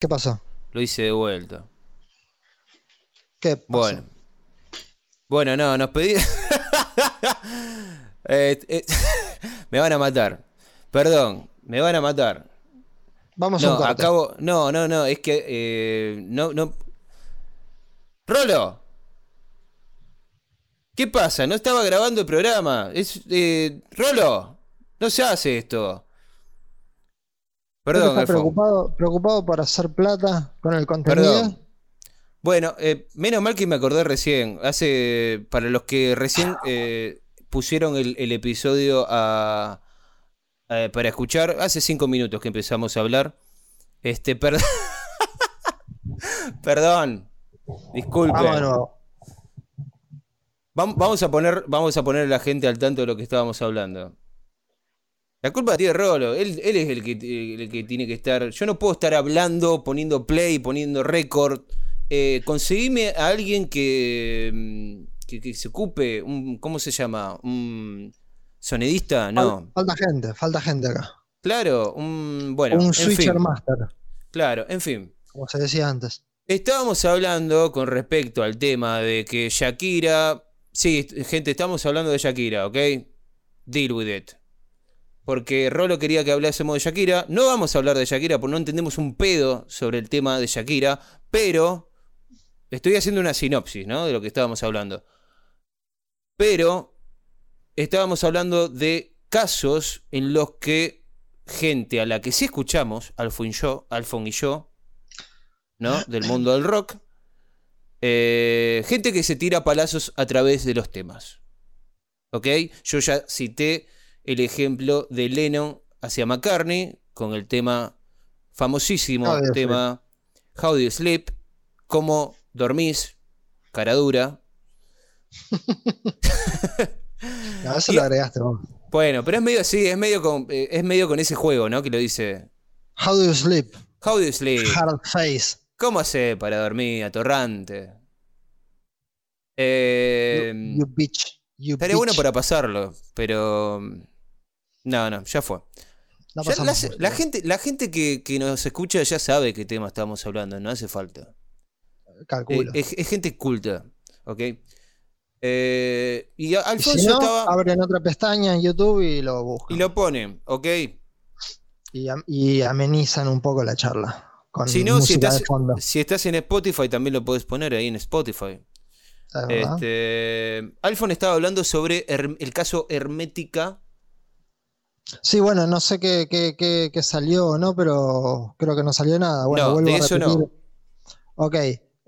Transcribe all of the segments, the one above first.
¿Qué pasó? Lo hice de vuelta. ¿Qué pasó? Bueno. Bueno, no, nos pedí. Eh, eh, me van a matar. Perdón, me van a matar. Vamos a un corte. acabo. No, no, no, es que. eh, no, no. ¡Rolo! ¿Qué pasa? No estaba grabando el programa. Es. eh, ¡Rolo! No se hace esto. Perdón, está preocupado, preocupado por hacer plata con el contenido. Perdón. Bueno, eh, menos mal que me acordé recién. Hace. Para los que recién eh, pusieron el, el episodio a, para escuchar, hace cinco minutos que empezamos a hablar. Este, perdón. perdón. Disculpe. Vamos de nuevo. Vam- Vamos a poner, vamos a poner a la gente al tanto de lo que estábamos hablando. La culpa tiene Rolo, él, él es el que, el que tiene que estar. Yo no puedo estar hablando, poniendo play, poniendo récord. Eh, conseguime a alguien que, mm, que, que se ocupe, un, ¿cómo se llama? ¿Un sonidista? No. Fal- Falta gente, falta gente acá. Claro, un. Bueno, un en switcher fin. master, Claro, en fin. como se decía antes. Estábamos hablando con respecto al tema de que Shakira. Sí, gente, estamos hablando de Shakira, ¿ok? Deal with it. Porque Rolo quería que hablásemos de Shakira. No vamos a hablar de Shakira porque no entendemos un pedo sobre el tema de Shakira. Pero estoy haciendo una sinopsis, ¿no? De lo que estábamos hablando. Pero estábamos hablando de casos en los que gente a la que sí escuchamos, Alfon y yo, Alfon y yo, ¿no? Del mundo del rock. eh, gente que se tira palazos a través de los temas. ¿Ok? Yo ya cité el ejemplo de Lennon hacia McCartney con el tema famosísimo How do you tema How Do You Sleep, cómo dormís, cara dura. No, eso Y- lo agregaste vos. Bueno, pero es medio así, es medio con, eh, es medio con ese juego, ¿no? Que lo dice How do you sleep? How Do You Sleep. Hard face. ¿Cómo hace para dormir atorrante? Eh, You bitch. You estaría bueno para pasarlo, pero. No, no, ya fue. No Ya la, gente, la gente que, que nos escucha ya sabe qué tema estamos hablando, no hace falta. Eh, Calculo. es, es gente culta, ¿ok? Eh, y a- Y Alfonso si no, estaba. abren otra pestaña en YouTube y lo buscan. Y lo ponen, ¿ok? Y, y amenizan un poco la charla. Con Si no, si estás, si en Spotify, también lo puedes poner ahí en Spotify. Este, Alfon estaba hablando sobre el caso Hermética. Sí, bueno, no sé qué, qué- qué- qué salió o no, pero creo que no salió nada. Bueno, No, vuelvo de a eso no. repetir. Ok.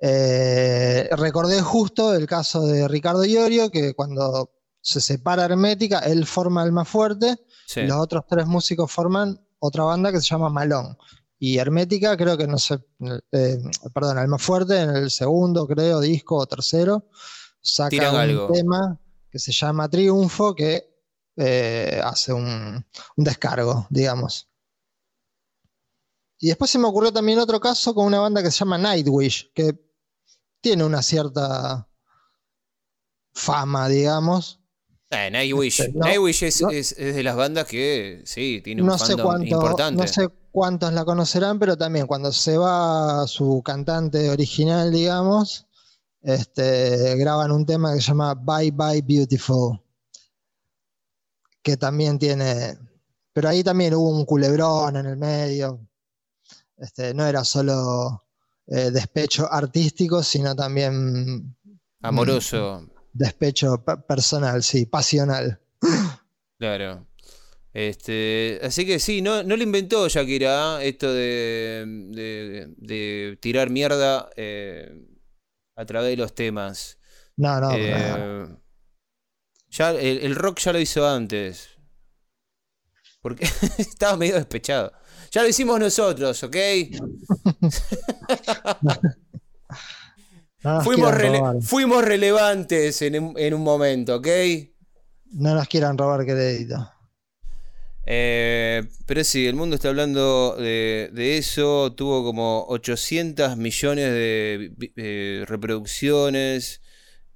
eh, recordé justo el caso de Ricardo Iorio, que cuando se separa Hermética, él forma el más fuerte, Sí. y los otros tres músicos forman otra banda que se llama Malón. Y Hermética, creo que no sé, eh, perdón, el más fuerte en el segundo, creo, disco o tercero, saca Tiran un algo. tema que se llama Triunfo, que eh, hace un, un descargo, digamos. Y después se me ocurrió también otro caso con una banda que se llama Nightwish, que tiene una cierta fama, digamos. Eh, Nightwish. Este, no, Nightwish es, no. es- es de las bandas que sí, tiene un No sé, cuánto, importante. no sé cuántos la conocerán, pero también cuando se va su cantante original, digamos, este, graban un tema que se llama Bye Bye Beautiful, que también tiene, pero ahí también hubo un culebrón en el medio, este, no era solo eh, despecho artístico, sino también Amoroso, despecho pe- personal, sí, pasional. claro. Este, así que sí, no, no lo inventó Shakira, ¿eh? esto de, de- de tirar mierda eh, a través de los temas. No, no, Eh, pero- ya el, el rock ya lo hizo antes. Porque estaba medio despechado. Ya lo hicimos nosotros, ¿ok? no Fuimos, quieran rele- robar. fuimos relevantes en, un- en un momento, ¿ok? No nos quieran robar crédito. Eh, pero sí, el mundo está hablando de, de eso. Tuvo como 800 millones de eh, reproducciones.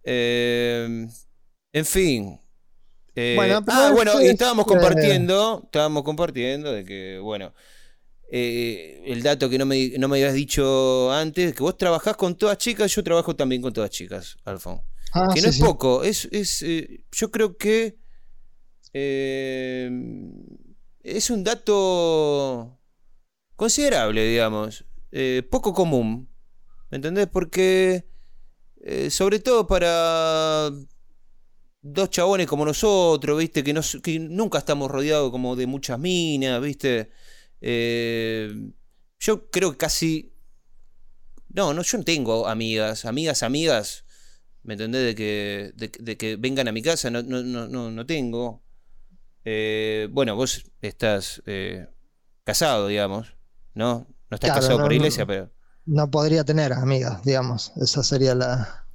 Eh, en fin. Eh, Bueno, ah, bueno, y estábamos compartiendo. Estábamos compartiendo de que, bueno. eh, el dato que no me, no me habías dicho antes, que vos trabajás con todas chicas, yo trabajo también con todas chicas, Alfon. Ah, que sí, no es sí. poco, es, es eh, yo creo que es un dato considerable, digamos, poco común, ¿me entendés? Porque sobre todo para dos chabones como nosotros, ¿viste? Que, nos- que nunca estamos rodeados como de muchas minas, ¿viste? Eh, yo creo que casi... No, no, yo no tengo amigas, amigas, amigas, ¿me entendés? De que, de, de que vengan a mi casa, no, no, no, no, no tengo. Eh, bueno, vos estás eh, casado, digamos, ¿no? No estás Claro, casado no, por no. iglesia, pero... No podría tener amigas, digamos. Esa sería la.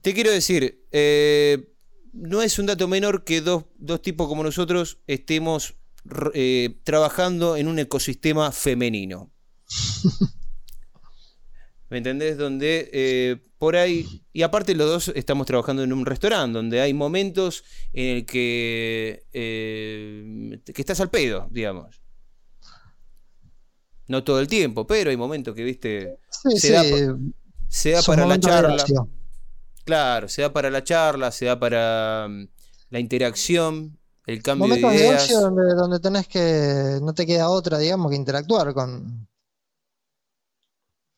Te quiero decir, eh, no es un dato menor que dos, dos tipos como nosotros estemos eh, trabajando en un ecosistema femenino. ¿Me entendés? Donde eh, por ahí, y aparte los dos estamos trabajando en un restaurante, donde hay momentos en el que, eh, que estás al pedo, digamos. No todo el tiempo, pero hay momentos que, viste, Sí, Se sí. da se da son para la charla. Claro, se da para la charla, se da para mm, la interacción, el cambio de Momentos de ideas. ocio donde, donde tenés que. No te queda otra, digamos, que interactuar con,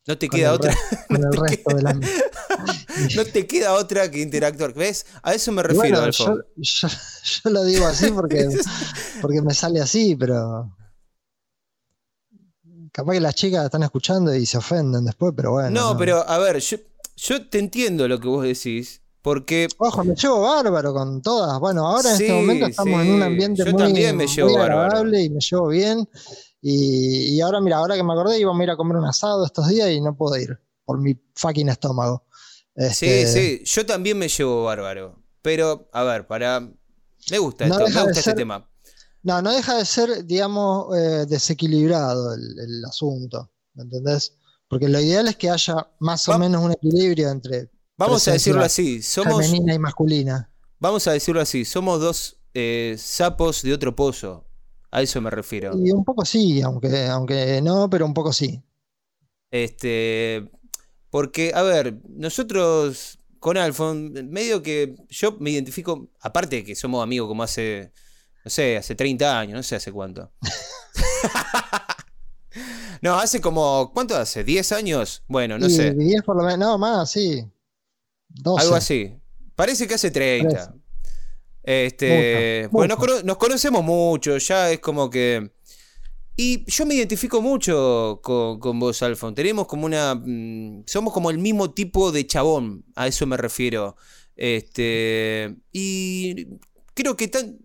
No te queda otra, el te resto de la. no te queda otra que interactuar. ¿Ves? A eso me refiero, bueno, yo, yo- yo lo digo así porque, porque me sale así, pero. Capaz que las chicas están escuchando y se ofenden después, pero bueno. no, pero a ver, yo, yo te entiendo lo que vos decís, porque Ojo, me llevo bárbaro con todas. Bueno, ahora en Sí, este momento estamos en un ambiente Yo muy, también me llevo muy agradable y me llevo bien. Y, y ahora, mira, ahora que me acordé, íbamos a ir a comer un asado estos días y no puedo ir por mi fucking estómago. sí, Este, sí, yo también me llevo bárbaro. Pero, a ver, para. Me gusta No esto, me gusta este ser- tema. No, no deja de ser, digamos, eh, desequilibrado el, el asunto. ¿Me entendés? Porque lo ideal es que haya más o Va- menos un equilibrio entre Vamos a decirlo así, somos, femenina y masculina. vamos a decirlo así, somos dos eh, sapos de otro pozo. A eso me refiero. Y un poco sí, aunque, aunque no, pero un poco sí. Este, porque, a ver, nosotros con Alfon, medio que yo me identifico, aparte de que somos amigos como hace, no sé, hace 30 años, no sé hace cuánto. no, hace como, ¿cuánto hace? ¿10 años? Bueno, no y sé, 10 por lo menos, no, más, sí. 12. algo así. Parece que hace 30. Este, Mucho, bueno, mucho. nos conocemos mucho, ya es como que... Y yo me identifico mucho con, con vos, Alfon. Tenemos como una... mm, somos como el mismo tipo de chabón, a eso me refiero. Este, y creo que tan,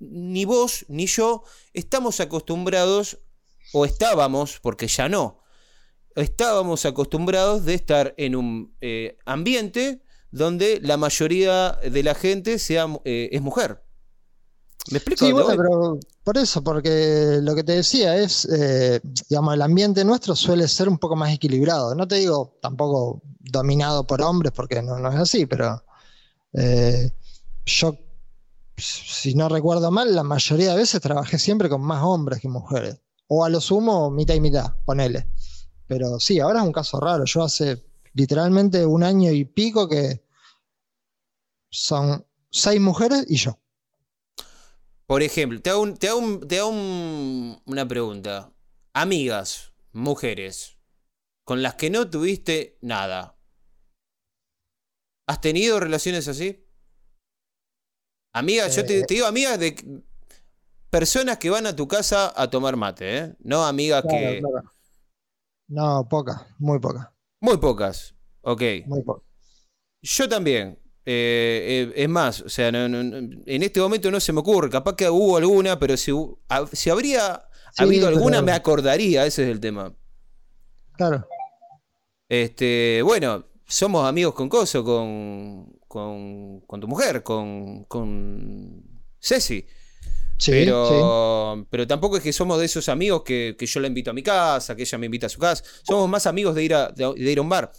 ni vos ni yo estamos acostumbrados, o estábamos, porque ya no, estábamos acostumbrados de estar en un eh, ambiente donde la mayoría de la gente sea, eh, es mujer. ¿Me explico? Sí, bueno, pero por eso, porque lo que te decía es, eh, digamos, el ambiente nuestro suele ser un poco más equilibrado. No te digo tampoco dominado por hombres, porque no, no es así, pero eh, yo, si no recuerdo mal, la mayoría de veces trabajé siempre con más hombres que mujeres. O a lo sumo, mitad y mitad, ponele. Pero sí, ahora es un caso raro. Yo hace literalmente un año y pico que son seis mujeres y yo. Por ejemplo, te hago, un- te un- te un- una pregunta. Amigas, mujeres, con las que no tuviste nada. ¿Has tenido relaciones así? Amigas, yo te, te digo amigas de personas que van a tu casa a tomar mate, ¿eh? No amigas Claro, que... claro. No, poca, muy poca, Muy pocas, ok. muy poca. Yo también. Eh, eh, es más, o sea, no- no- no- en este momento no se me ocurre. Capaz que hubo alguna, pero si, si habría Sí, habido alguna, me acordaría. Ese es el tema. Claro. Este, bueno, somos amigos con Coso, con, con, con tu mujer, con, con Ceci. Sí, sí. pero, pero tampoco es que somos de esos amigos que, que yo la invito a mi casa, que ella me invita a su casa. Somos más amigos de ir a, de, de ir a un bar.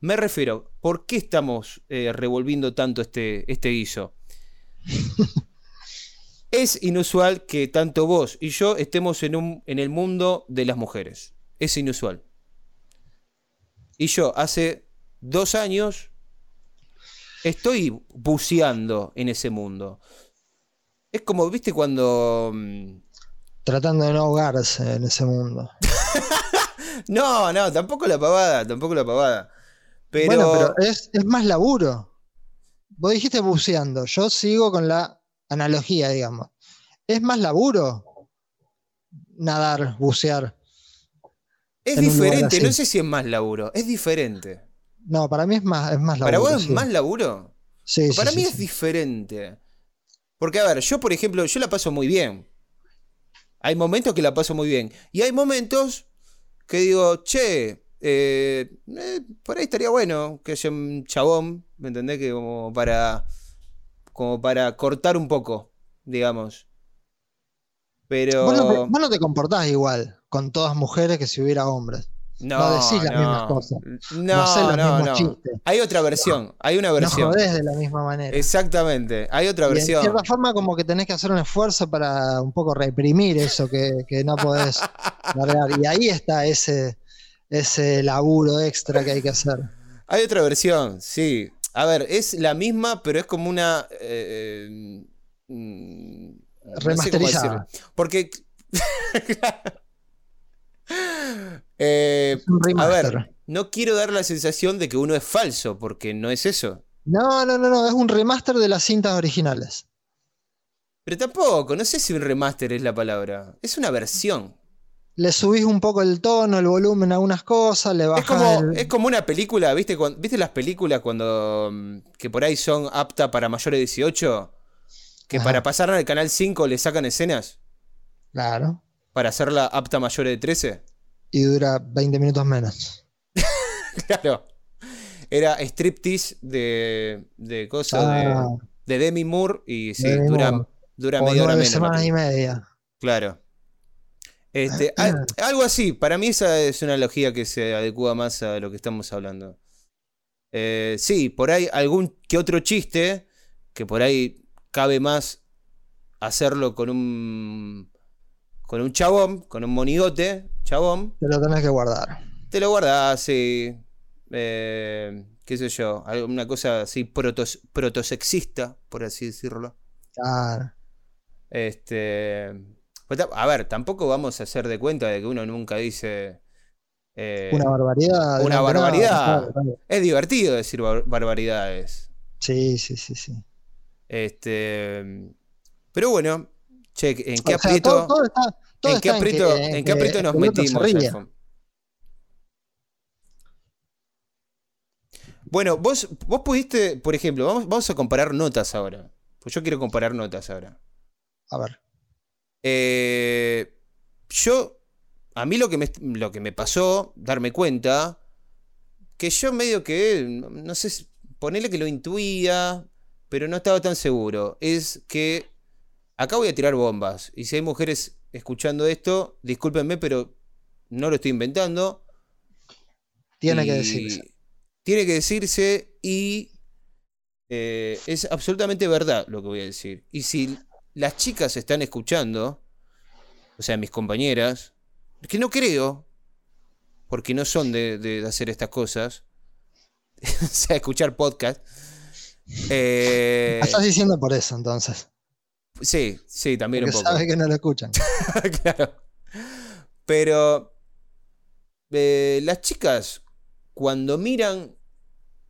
Me refiero, ¿por qué estamos eh, revolviendo tanto este, este guiso? Es inusual que tanto vos y yo estemos en, un, en el mundo de las mujeres. Es inusual. Y yo hace dos años estoy buceando en ese mundo. Es como, viste, cuando... mm, Tratando de no ahogarse en ese mundo. No, no, tampoco la pavada, tampoco la pavada. Pero, Bueno, pero es, es más laburo. Vos dijiste buceando, yo sigo con la analogía, digamos. Es más laburo nadar, bucear. es diferente, no sé si es más laburo, es diferente. No, para mí es más, es más laburo. ¿Para vos es sí. más laburo? Sí, sí, Para sí, mí es diferente. Porque, a ver, yo, por ejemplo, yo la paso muy bien. Hay momentos que la paso muy bien. Y hay momentos que digo, che, eh, eh, por ahí estaría bueno que haya un chabón, ¿me entendés? Que como para, como para cortar un poco, digamos. Pero... No, vos no te comportás igual con todas mujeres que si hubiera hombres. No decís las mismas cosas. No, No hacés los no, mismos no. chistes. Hay otra versión, hay una No versión. jodés de la misma manera. Exactamente, hay otra Y versión. cierta forma como que tenés que hacer un esfuerzo para un poco reprimir eso que, que no podés largar. Y ahí está ese, ese laburo extra que hay que hacer. Hay otra versión, sí. A ver, es la misma, pero es como una. eh, eh, mm, no sé Remasterizada. Eh, a ver, no quiero dar la sensación de que uno es falso, porque no es eso. No, no, no, no, es un remaster de las cintas originales. Pero tampoco, no sé si un remaster es la palabra. Es una versión. Le subís un poco el tono, el volumen a algunas cosas, le Es bajás como, el- es como una película, ¿viste? ¿Viste las películas cuando. mm, que por ahí son aptas para mayores de 18? Que Ajá. para pasar al canal 5 le sacan escenas. Claro. Para hacerla apta a mayores de 13. Y dura 20 minutos menos. Claro. Era striptease de. de cosas Ah. de, de Demi Moore y sí, Demi dura, Moore. dura o media hora menos. semanas y media. Claro. Este, a- algo así, para mí esa es una analogía que se adecua más a lo que estamos hablando. Eh, sí, por ahí algún que otro chiste, que por ahí cabe más hacerlo con un con un chabón, con un monigote, chabón, Te lo tenés que guardar. te lo guardas así, eh, qué sé yo, alguna cosa así protos, protosexista, por así decirlo. Claro. Este. pues a ver, tampoco vamos a hacer de cuenta de que uno nunca dice. eh, Una barbaridad. una barbaridad. es divertido decir bar- barbaridades. Sí, sí, sí, sí. Este. Pero bueno, che, ¿en qué aprieto, ¿en qué aprieto, en qué aprieto nos metimos? Bueno, vos, vos pudiste, por ejemplo, vamos, vamos a comparar notas ahora. Pues yo quiero comparar notas ahora. A ver. Eh, yo, a mí lo que, me, lo que me pasó, darme cuenta, que yo medio que, no sé, ponele que lo intuía, pero no estaba tan seguro, es que acá voy a tirar bombas. Y si hay mujeres escuchando esto, discúlpenme, pero no lo estoy inventando. Tiene que decirse. Tiene que decirse y eh, es absolutamente verdad lo que voy a decir. Y si las chicas están escuchando, o sea, mis compañeras, que no creo, porque no son de, de hacer estas cosas, o sea, escuchar podcast. eh, Estás diciendo por eso, entonces. Sí, sí, también Porque un poco. sabe que no lo escuchan. claro. Pero eh, las chicas, cuando miran,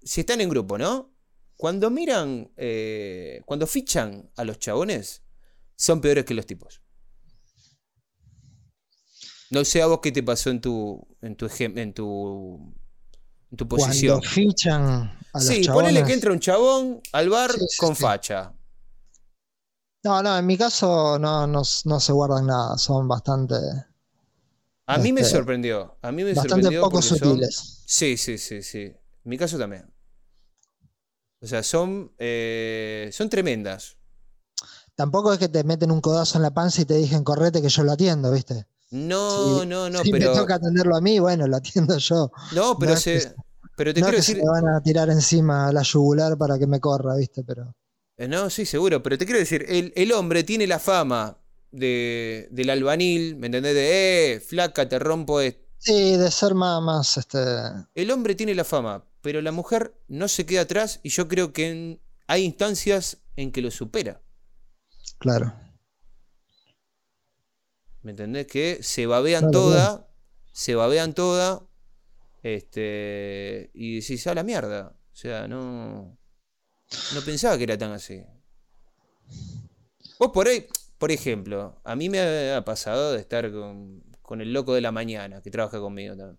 si están en grupo, ¿no? Cuando miran, eh, cuando fichan a los chabones, son peores que los tipos. No sé a vos qué te pasó en tu, en tu, en tu, en tu posición. Cuando fichan a los Sí, chabones. ponele que entra un chabón al bar Sí, sí, con sí. facha. No, no, en mi caso no, no, no se guardan nada. Son bastante, A mí me Este, sorprendió. A mí me bastante sorprendió poco son- sutiles. Sí, sí, sí, sí. En mi caso también. O sea, son, eh, son tremendas. Tampoco es que te meten un codazo en la panza y te dicen correte que yo lo atiendo, ¿viste? No, Sí, no, no, si pero. me toca atenderlo a mí, bueno, lo atiendo yo. No, pero no es se. que- Pero te no es quiero que se decir. me van a tirar encima la yugular para que me corra, ¿viste? Pero No, sí, seguro, pero te quiero decir, el, el hombre tiene la fama de, del albanil, ¿me entendés? De, eh, flaca, te rompo esto. Sí, de ser más, más este. El hombre tiene la fama, pero la mujer no se queda atrás y yo creo que en- hay instancias en que lo supera. Claro. ¿Me entendés? Que se babean Claro, toda, se babean toda, este, y decís, a la mierda. O sea, no, no pensaba que era tan así. Vos por ahí, por ejemplo, a mí me ha pasado de estar con, con el loco de la mañana, que trabaja conmigo también.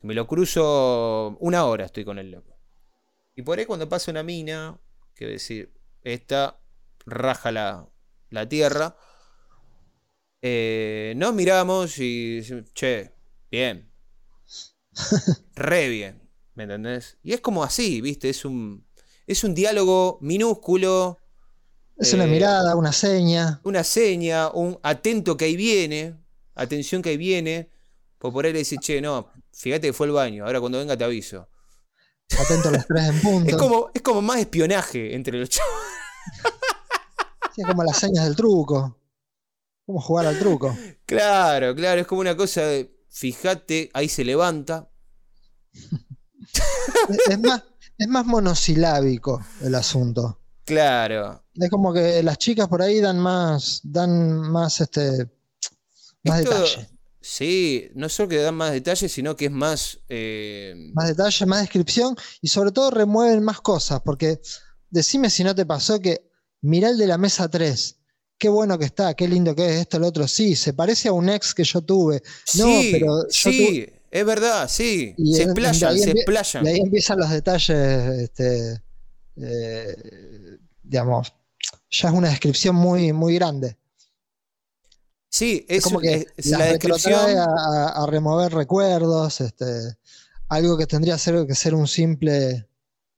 Me lo cruzo una hora, estoy con el loco. Y por ahí cuando pasa una mina, que decir, esta raja la, la tierra, eh, nos miramos y decimos, che, bien. Re bien, ¿me entendés? Y es como así, ¿viste? Es un, es un diálogo minúsculo, Es una Eh, mirada, una seña. una seña, un atento que ahí viene, atención que ahí viene. Por por ahí le dice, che, no, fíjate que fue el baño, ahora cuando venga te aviso. Atento a los tres en punto. Es como, es como más espionaje entre los chavos. Sí, como las señas del truco. Cómo jugar al truco. Claro, claro, es como una cosa de, fíjate, ahí se levanta. Es- Es más, es más monosilábico el asunto. Claro. Es como que las chicas por ahí dan más, dan más este, más detalle. Sí, no solo que dan más detalles, sino que es más... eh, Más detalle, más descripción y sobre todo remueven más cosas. Porque decime si no te pasó que mirá el de la mesa 3. Qué bueno que está, qué lindo que es esto, el otro. Sí, se parece a un ex que yo tuve. No, sí, pero yo sí, es verdad, sí. Y se en- explayan, se explayan. Y ahí empiezan los detalles, este, eh, digamos, ya es una descripción muy, muy grande. Sí, Es, es, como que es- la descripción. a, remover recuerdos, este, algo que tendría ser- que ser un simple,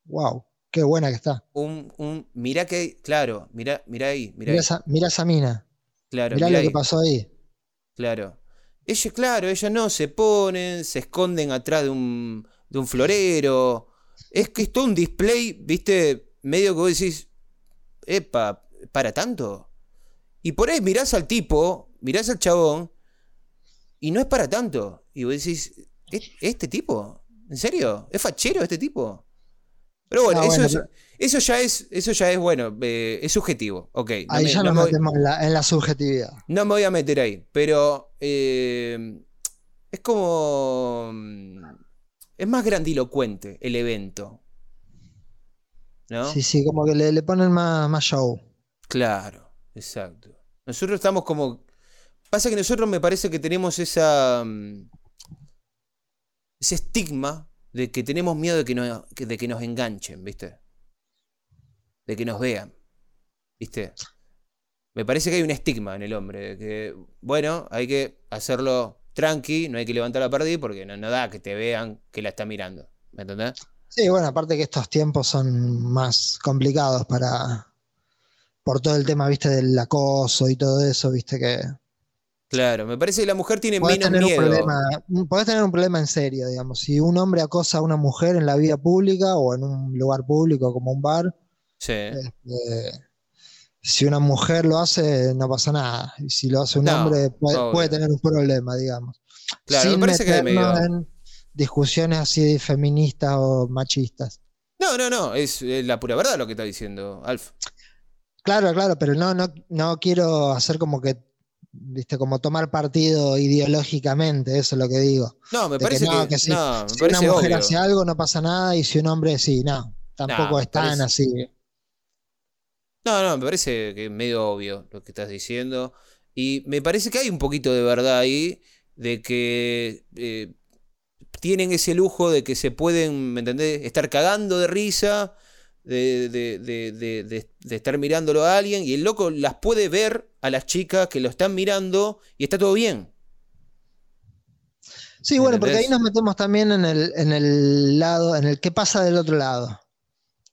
wow, qué buena que está. Un, un, mirá que claro, mirá, mirá ahí, mirá Mira ahí, esa, mirá esa mina, claro, mirá mirá lo que pasó ahí. claro. Ellos, claro, ellos no, se ponen, se esconden atrás de un, de un florero. Es que es todo un display, viste, medio que vos decís, epa, ¿para tanto? Y por ahí mirás al tipo, mirás al chabón, y no es para tanto. Y vos decís, ¿e- ¿este tipo? ¿En serio? ¿Es fachero este tipo? Pero bueno, Ah, eso, bueno, es- eso ya es, eso ya es bueno, eh, es subjetivo. Ok. no Ahí me- ya no nos me voy- metemos en la, en la subjetividad. no me voy a meter ahí, pero eh, es como... mm, Es más grandilocuente el evento. ¿No? Sí, sí, como que le, le ponen más, más show. Claro, exacto. Nosotros estamos como... Pasa que nosotros me parece que tenemos esa... mm, Ese estigma de que tenemos miedo de que, nos, de que nos enganchen, ¿viste? De que nos vean, ¿viste? Me parece que hay un estigma en el hombre, de que, bueno, hay que hacerlo tranqui, no hay que levantar la perdida porque no, no da que te vean que la está mirando, ¿me entendés? Sí, bueno, aparte que estos tiempos son más complicados para por todo el tema, viste, del acoso y todo eso, viste que Claro, me parece que la mujer tiene podés menos tener un miedo. problema, un- podés tener un problema en serio, digamos. Si un hombre acosa a una mujer en la vida pública o en un lugar público como un bar, Sí. este, si una mujer lo hace, no pasa nada. Y si lo hace un No, hombre, puede, tener un problema, digamos. Claro, me Sin parece que medio- en discusiones así feministas o machistas. No, no, no, es, la pura verdad lo que está diciendo Alf. Claro, claro, pero no, no, no quiero hacer como que, viste, como tomar partido ideológicamente, eso es lo que digo. No, me De que parece no, que, que sí, no, me Si parece una mujer obvio. hace algo no pasa nada y si un hombre sí, no, tampoco No, me es tan parece- así. No, no, me parece que es medio obvio lo que estás diciendo. Y me parece que hay un poquito de verdad ahí, de que eh, tienen ese lujo de que se pueden, ¿me entendés? Estar cagando de risa, de, de- de- estar mirándolo a alguien, y el loco las puede ver a las chicas que lo están mirando y está todo bien. Sí, bueno, porque ahí nos metemos también en el, en el lado, en el qué pasa del otro lado.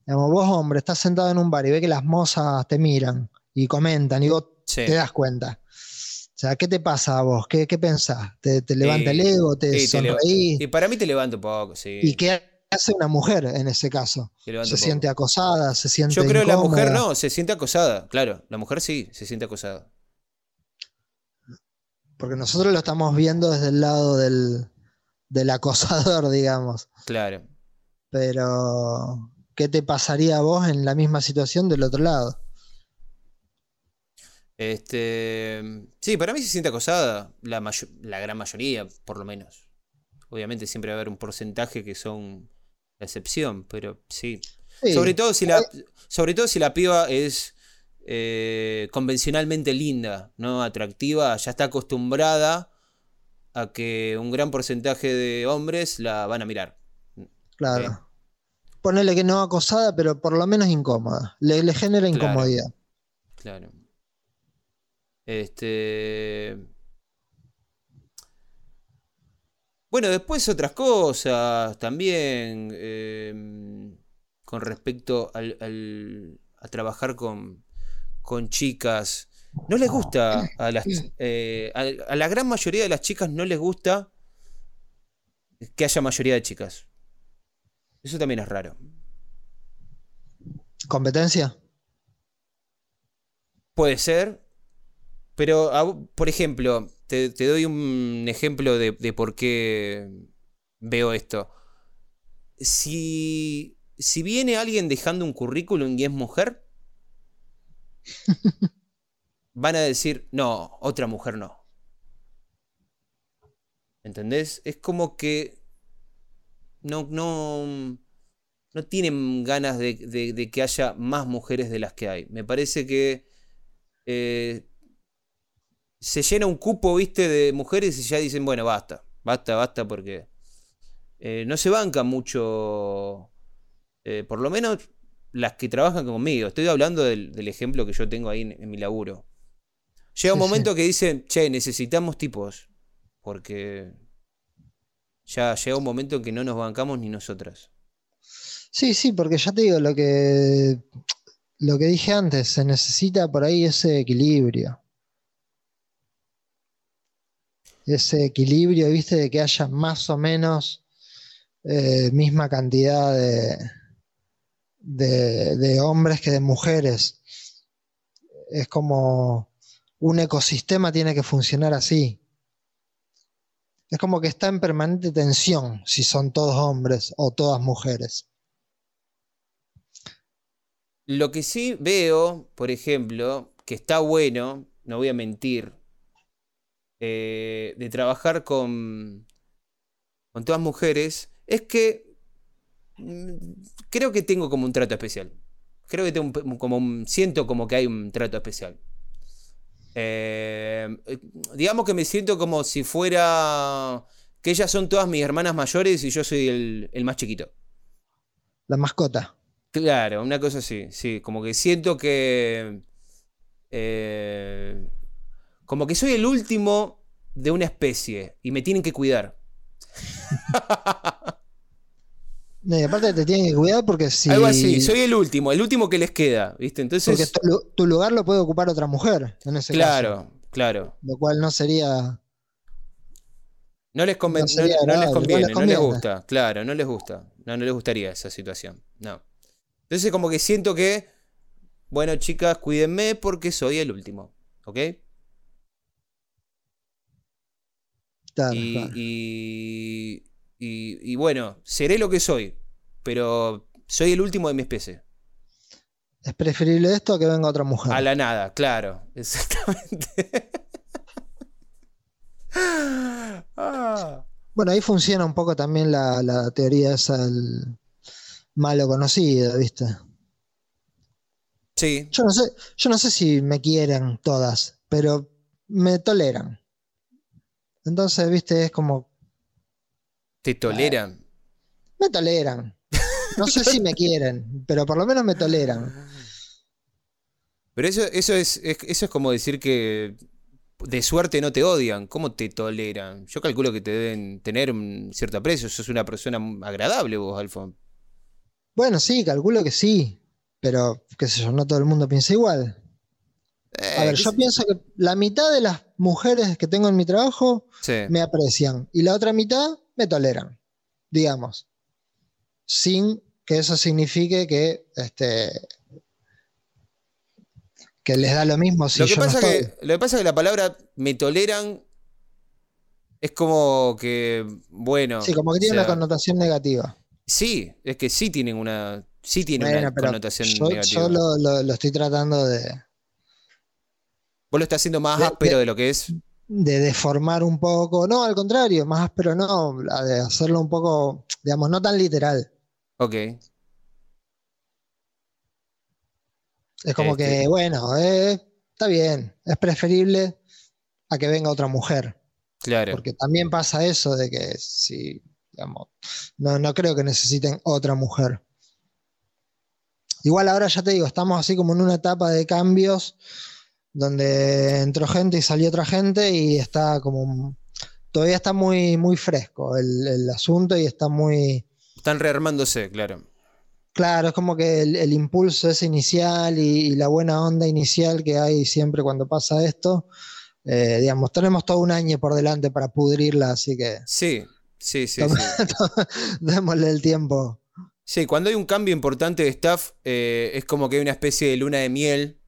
Digamos, vos, hombre, estás sentado en un bar y ves que las mozas te miran y comentan y vos Sí. te das cuenta. O sea, ¿qué te pasa a vos? ¿Qué, qué pensás? ¿Te, te levanta el ego? ¿Te te leva- sonreís? Y para mí te levanto un poco, sí. ¿Y qué hace una mujer en ese caso? Se siente acosada, se siente. Yo creo que la mujer no, se siente acosada. Claro, la mujer sí, se siente acosada. Porque nosotros lo estamos viendo desde el lado del, del acosador, digamos. Claro. Pero, ¿qué te pasaría a vos en la misma situación del otro lado? Este, sí, para mí se siente acosada, la, gran mayoría, por lo menos. Obviamente siempre va a haber un porcentaje que son la excepción, pero sí. Sí, Sobre todo si la, sobre todo si la piba es eh, convencionalmente linda, ¿no? Atractiva, ya está acostumbrada a que un gran porcentaje de hombres la van a mirar. claro. ok. Ponele que no acosada, pero por lo menos incómoda. Le, le genera Claro. incomodidad. Claro. Este. Bueno, después otras cosas también em, con respecto al, al- a trabajar con, con chicas. No les gusta a las eh, a, a la gran mayoría de las chicas no les gusta que haya mayoría de chicas. Eso también es raro. ¿Competencia? Puede ser, pero por ejemplo, te, te doy un ejemplo de, de por qué veo esto. Si, si viene alguien dejando un currículum y es mujer, van a decir, no, otra mujer no. ¿Entendés? Es como que no, no, no tienen ganas de, de- de que haya más mujeres de las que hay. Me parece que eh, se llena un cupo, viste, de mujeres y ya dicen, bueno, basta, basta, basta, porque eh, no se banca mucho, eh, por lo menos las que trabajan conmigo. Estoy hablando del, del ejemplo que yo tengo ahí en, en mi laburo. Llega un Sí, sí. momento que dicen, che, necesitamos tipos, porque ya llega un momento en que no nos bancamos ni nosotras. Sí, sí, porque ya te digo, lo que, lo que dije antes, se necesita por ahí ese equilibrio. Ese equilibrio, viste, de que haya más o menos eh, misma cantidad de, de, de hombres que de mujeres. Es como un ecosistema tiene que funcionar así. Es como que está en permanente tensión si son todos hombres o todas mujeres. Lo que sí veo, por ejemplo, que está bueno, no voy a mentir, eh, de trabajar con, con todas mujeres, es que mm, creo que tengo como un trato especial. Creo que tengo un como un- siento como que hay un trato especial. Eh, eh, digamos que me siento como si fuera que ellas son todas mis hermanas mayores y yo soy el, el más chiquito. La mascota. Claro, una cosa así, sí, como que siento que... eh, como que soy el último de una especie y me tienen que cuidar. No, y aparte te tienen que cuidar porque si. Algo así, soy el último, el último que les queda, ¿viste? Porque Entonces, tu, lu- tu lugar lo puede ocupar otra mujer en ese caso. claro, claro. Lo cual no sería. No les, conven- No sería no- no les no conviene, les no les conviene. gusta, claro, no les gusta. No, no les gustaría esa situación, no. Entonces como que siento que, bueno, chicas, cuídenme porque soy el último, ¿ok? Claro, Y, claro. y, y- y bueno, seré lo que soy, pero soy el último de mi especie. Es preferible esto a que venga otra mujer. A la nada, claro, exactamente. Ah, Bueno, ahí funciona un poco también la, la teoría esa del malo conocido, ¿viste? sí, Yo no sé, yo no sé si me quieren todas, pero me toleran. Entonces, viste, es como, te toleran. me toleran. No sé si me quieren, pero por lo menos me toleran. Pero eso, eso, es, es- eso es como decir que de suerte no te odian. ¿Cómo te toleran? Yo calculo que te deben tener un cierto aprecio. Sos una persona agradable vos, Alfon. Bueno, sí, calculo que sí, pero qué sé yo, no todo el mundo piensa igual. Eh, A ver, yo sé- pienso que la mitad de las mujeres que tengo en mi trabajo Sí. me aprecian y la otra mitad me toleran, digamos. sin que eso signifique que este, que les da lo mismo si lo, que yo no pasa estoy. que, lo que pasa es que la palabra me toleran es como que, bueno. Sí, como que tiene o sea, una connotación negativa. Sí, es que sí tienen una. Sí tiene Bueno, una connotación yo, negativa. yo lo, lo- lo estoy tratando de, Vos lo estás haciendo más de- áspero de- de lo que es. De deformar un poco. No, al contrario, más áspero no, de hacerlo un poco, digamos, no tan literal. Ok. Es como Este- que, bueno, eh, está bien, es preferible a que venga otra mujer. Claro. Porque también pasa eso de que si, digamos, no, no creo que necesiten otra mujer. Igual ahora ya te digo, estamos así como en una etapa de cambios donde entró gente y salió otra gente y está como, todavía está muy, muy fresco el, el asunto y está muy, Están rearmándose, claro. claro, es como que el, el impulso ese inicial y, y la buena onda inicial que hay siempre cuando pasa esto, eh, digamos, tenemos todo un año por delante para pudrirla, así que... Sí, sí, sí. Toma- sí. Démosle el tiempo. Sí, cuando hay un cambio importante de staff, eh, es como que hay una especie de luna de miel,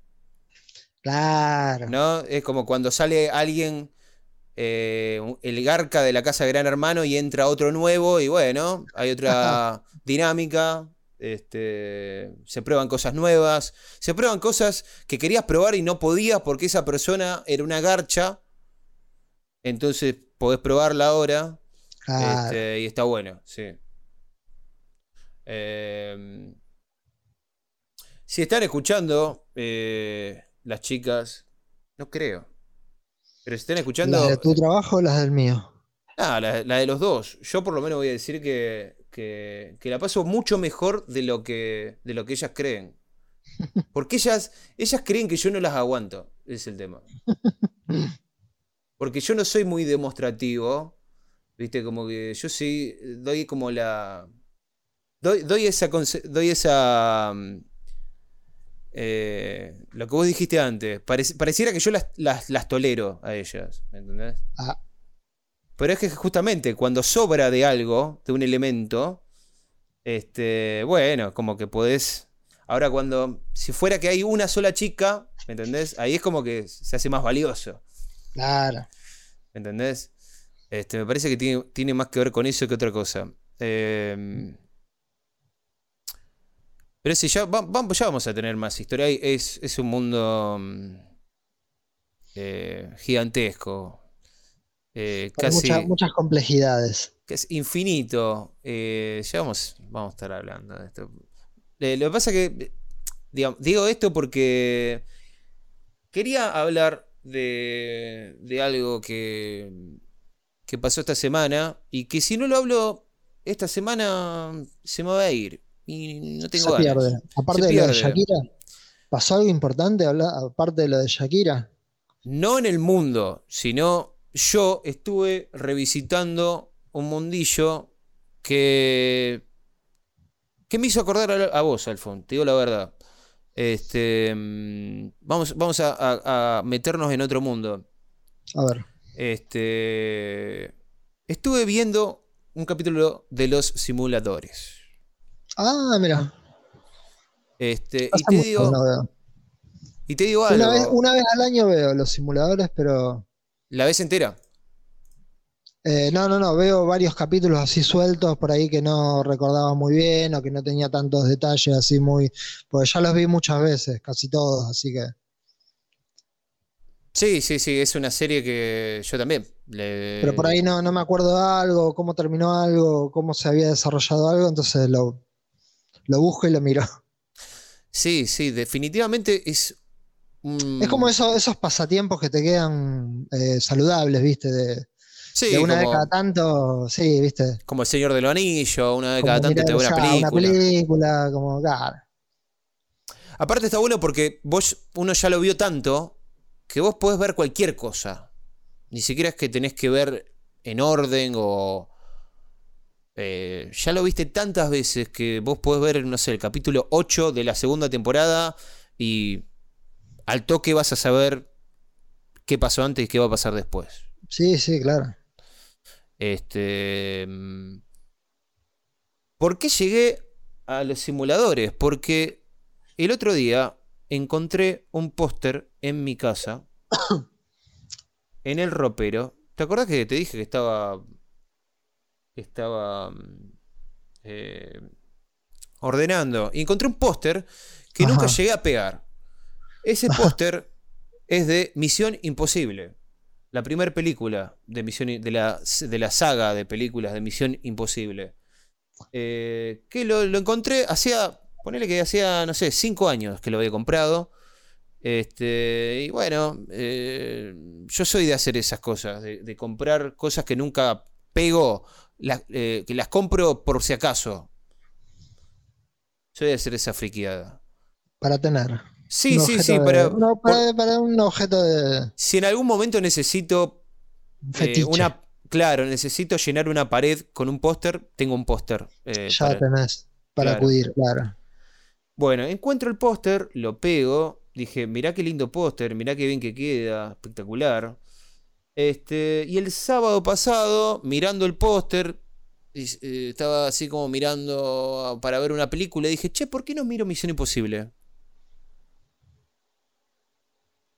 Claro. ¿no? Es como cuando sale alguien, eh, el garca de la casa de Gran Hermano y entra otro nuevo y bueno, hay otra dinámica, este, se prueban cosas nuevas, se prueban cosas que querías probar y no podías porque esa persona era una garcha, entonces podés probarla ahora. Claro. Este, y está bueno, sí. Eh, si están escuchando eh, las chicas, no creo. Pero si están escuchando. ¿Las de tu trabajo o las del mío? Ah, la, la de los dos. Yo por lo menos voy a decir que, que, que la paso mucho mejor de lo que, de lo que ellas creen. Porque ellas, ellas creen que yo no las aguanto. Es el tema. Porque yo no soy muy demostrativo. Viste, como que yo sí doy como la. Doy, doy esa. Doy esa. Eh, lo que vos dijiste antes. Parec- pareciera que yo las, las, las tolero a ellas. ¿Me entendés? Ah, Pero es que justamente cuando sobra de algo, de un elemento, este, bueno, como que podés. Ahora, cuando. Si fuera que hay una sola chica, ¿me entendés? Ahí es como que se hace más valioso. claro. ¿Me entendés? Este, me parece que tiene, tiene más que ver con eso que otra cosa. Eh, pero sí, ya, va- va- ya vamos a tener más historia. Es, es un mundo mm, eh, gigantesco. eh, casi mucha- muchas complejidades. que es infinito. eh, ya vamos, vamos a estar hablando de esto. Lo que pasa que, digamos, digo esto porque quería hablar de, de algo que, que pasó esta semana y que si no lo hablo esta semana se me va a ir y no tengo Se ganas. pierde. Aparte Se de lo de pierde. Shakira, ¿pasó algo importante aparte de lo de Shakira? No en el mundo, sino yo estuve revisitando un mundillo que, que me hizo acordar a, a vos, Alfon, te digo la verdad. Este, mm, vamos vamos a, a- a meternos en otro mundo. A ver. Este, estuve viendo un capítulo de los simuladores. Ah, mira. Este, y te digo, no y te digo algo. Una vez, una vez al año veo los simuladores, pero ¿La ves entera? eh, no, no, no, veo varios capítulos así sueltos por ahí que no recordaba muy bien o que no tenía tantos detalles así muy, porque ya los vi muchas veces, casi todos, así que Sí, sí, sí, es una serie que yo también. le- pero por ahí no, no me acuerdo de algo, cómo terminó algo, cómo se había desarrollado algo, entonces lo, lo busco y lo miro. Sí, sí, definitivamente es. un- Es como eso- esos pasatiempos que te quedan eh, saludables, ¿viste? De, Sí, de una vez como, cada tanto, sí, ¿viste? como El Señor de los Anillos, una vez Como cada tanto mirar, te ve una película. película, como, claro. Aparte está bueno porque vos, uno ya lo vio tanto, que vos podés ver cualquier cosa. Ni siquiera es que tenés que ver en orden o. eh, ya lo viste tantas veces que vos podés ver, no sé, el capítulo 8 de la segunda temporada y al toque vas a saber qué pasó antes y qué va a pasar después. Sí, sí, claro. Este. ¿Por qué llegué a los simuladores? Porque el otro día encontré un póster en mi casa, en el ropero. ¿Te acordás que te dije que estaba. Estaba. mm, eh, ordenando. Y encontré un póster que nunca llegué a pegar. Ese póster es de Misión Imposible. La primera película de, Misión, de, la, de la saga de películas de Misión Imposible. Eh, que lo, lo encontré hacía, ponele que hacía, no sé, cinco años que lo había comprado. Este, y bueno, eh, yo soy de hacer esas cosas, de, de comprar cosas que nunca pego, las- eh, que las compro por si acaso. Soy de hacer esa friqueada. Para tener. Sí, sí, sí, de- para, no, para, para un objeto de si en algún momento necesito eh, una, claro, necesito llenar una pared con un póster, tengo un póster. eh, ya para- tenés para claro. acudir, claro. Bueno, encuentro el póster, lo pego, dije, mirá qué lindo póster, mirá qué bien que queda, espectacular. Este, y el sábado pasado, mirando el póster, eh, estaba así como mirando para ver una película, y dije, che, ¿por qué no miro Misión Imposible?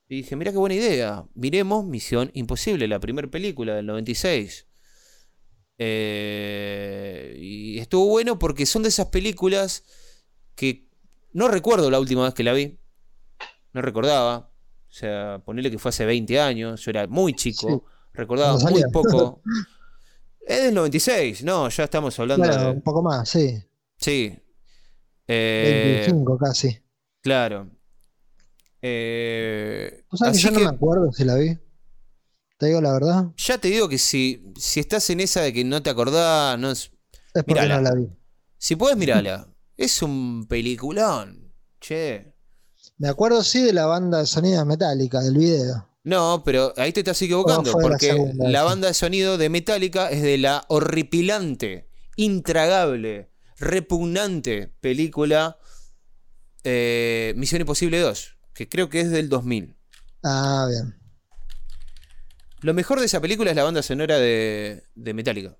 Y dije, mirá qué buena idea, miremos Misión Imposible, la primera película del 96. Eh, y estuvo bueno porque son de esas películas que no recuerdo la última vez que la vi. No recordaba. O sea, ponerle que fue hace 20 años. Yo era muy chico. Sí. Recordaba muy poco. es del 96. No, ya estamos hablando Bueno, de. un poco más, sí. Sí. Eh, 25 casi. claro. Eh, ¿Tú sabes que yo no que me acuerdo si la vi? Te digo la verdad. ya te digo que si, si estás en esa de que no te acordás, no es- Es porque no la vi. si puedes mirarla. es un peliculón. Che. Me acuerdo sí de la banda de sonido metálica, del video. No, pero ahí te estás equivocando, la porque segunda la banda de sonido de Metallica es de la horripilante, intragable, repugnante película eh, Misión Imposible 2, que creo que es del 2000. Ah, bien. Lo mejor de esa película es la banda sonora de, de Metallica.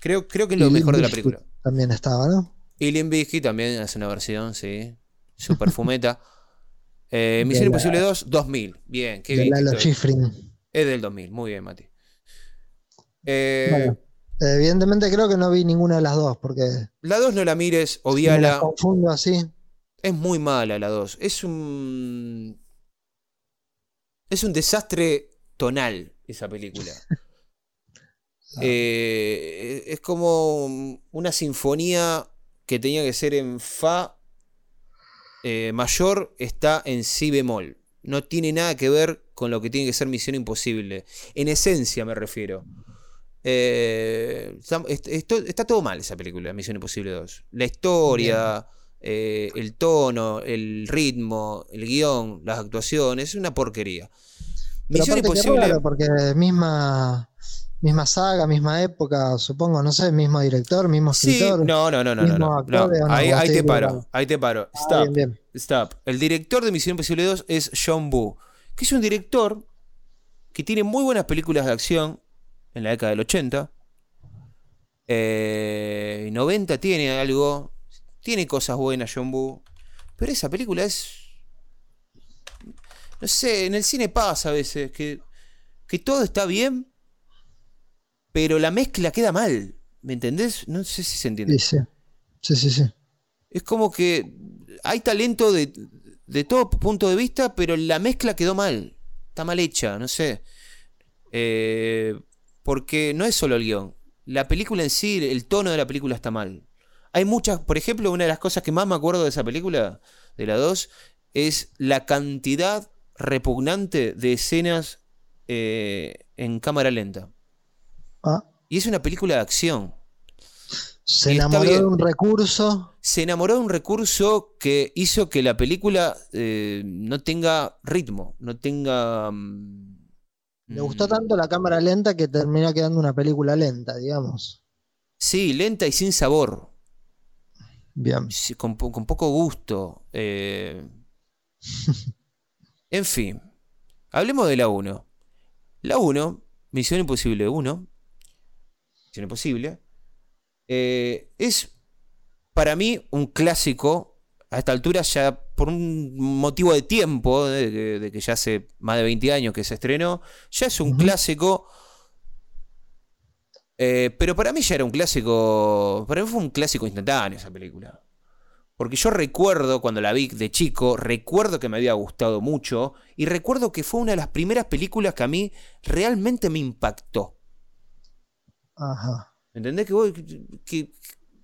Creo, creo que es lo Y mejor de la película. También estaba, ¿no? Y Limp Bizkit también hace una versión, sí. Super fumeta. Eh, Misión la- Imposible 2, 2000. Bien, qué bien. Es del 2000, muy bien, Mati. Eh, Bueno, evidentemente creo que no vi ninguna de las dos, porque La 2 no la mires, las obviala. confundo así. Es muy mala la 2. Es un. Es un desastre tonal esa película. Eh, es como una sinfonía que tenía que ser en Fa eh, mayor, está en Si bemol. No tiene nada que ver con lo que tiene que ser Misión Imposible. En esencia me refiero. Eh, está, todo mal esa película, Misión Imposible 2. La historia, eh, el tono, el ritmo, el guion, las actuaciones, es una porquería. Misión Imposible. porque misma, misma saga, misma época, supongo, no sé, mismo director, mismo Sí, escritor. no, no, no, no, no, mismo no, actor, no. Ahí, ¿O ahí te paro, ahí te paro. Ah, Stop, bien, bien. stop. El director de Misión Imposible 2 es John Woo, que es un director que tiene muy buenas películas de acción en la década del 80. Eh, 90 tiene algo, tiene cosas buenas John Woo, pero esa película es... No sé, en el cine pasa a veces que, que todo está bien, pero la mezcla queda mal. ¿Me entendés? No sé si se entiende. Sí, sí. Sí, sí. Es como que hay talento de, de todo punto de vista, pero la mezcla quedó mal. Está mal hecha, no sé. Eh, porque no es solo el guion. La película en sí, el tono de la película está mal. Hay muchas, por ejemplo, una de las cosas que más me acuerdo de esa película, de la 2, es la cantidad repugnante de escenas eh, en cámara lenta. Ah, Y es una película de acción. se Y enamoró de un recurso. se enamoró de un recurso que hizo que la película eh, no tenga ritmo, no tenga... mm, Le gustó tanto la cámara lenta que termina quedando una película lenta, digamos. Sí, lenta y sin sabor, Bien. sí, con, po- con poco gusto. eh. En fin, hablemos de la 1. La 1, Misión Imposible 1, Misión Imposible, Eh, es para mí un clásico. A esta altura ya por un motivo de tiempo, de que, ya hace más de 20 años que se estrenó, ya es un clásico. Eh, pero para mí ya era un clásico. Para mí fue un clásico instantáneo esa película. Porque yo recuerdo cuando la vi de chico, recuerdo que me había gustado mucho y recuerdo que fue una de las primeras películas que a mí realmente me impactó. Ajá. ¿Entendés? Que vos, que,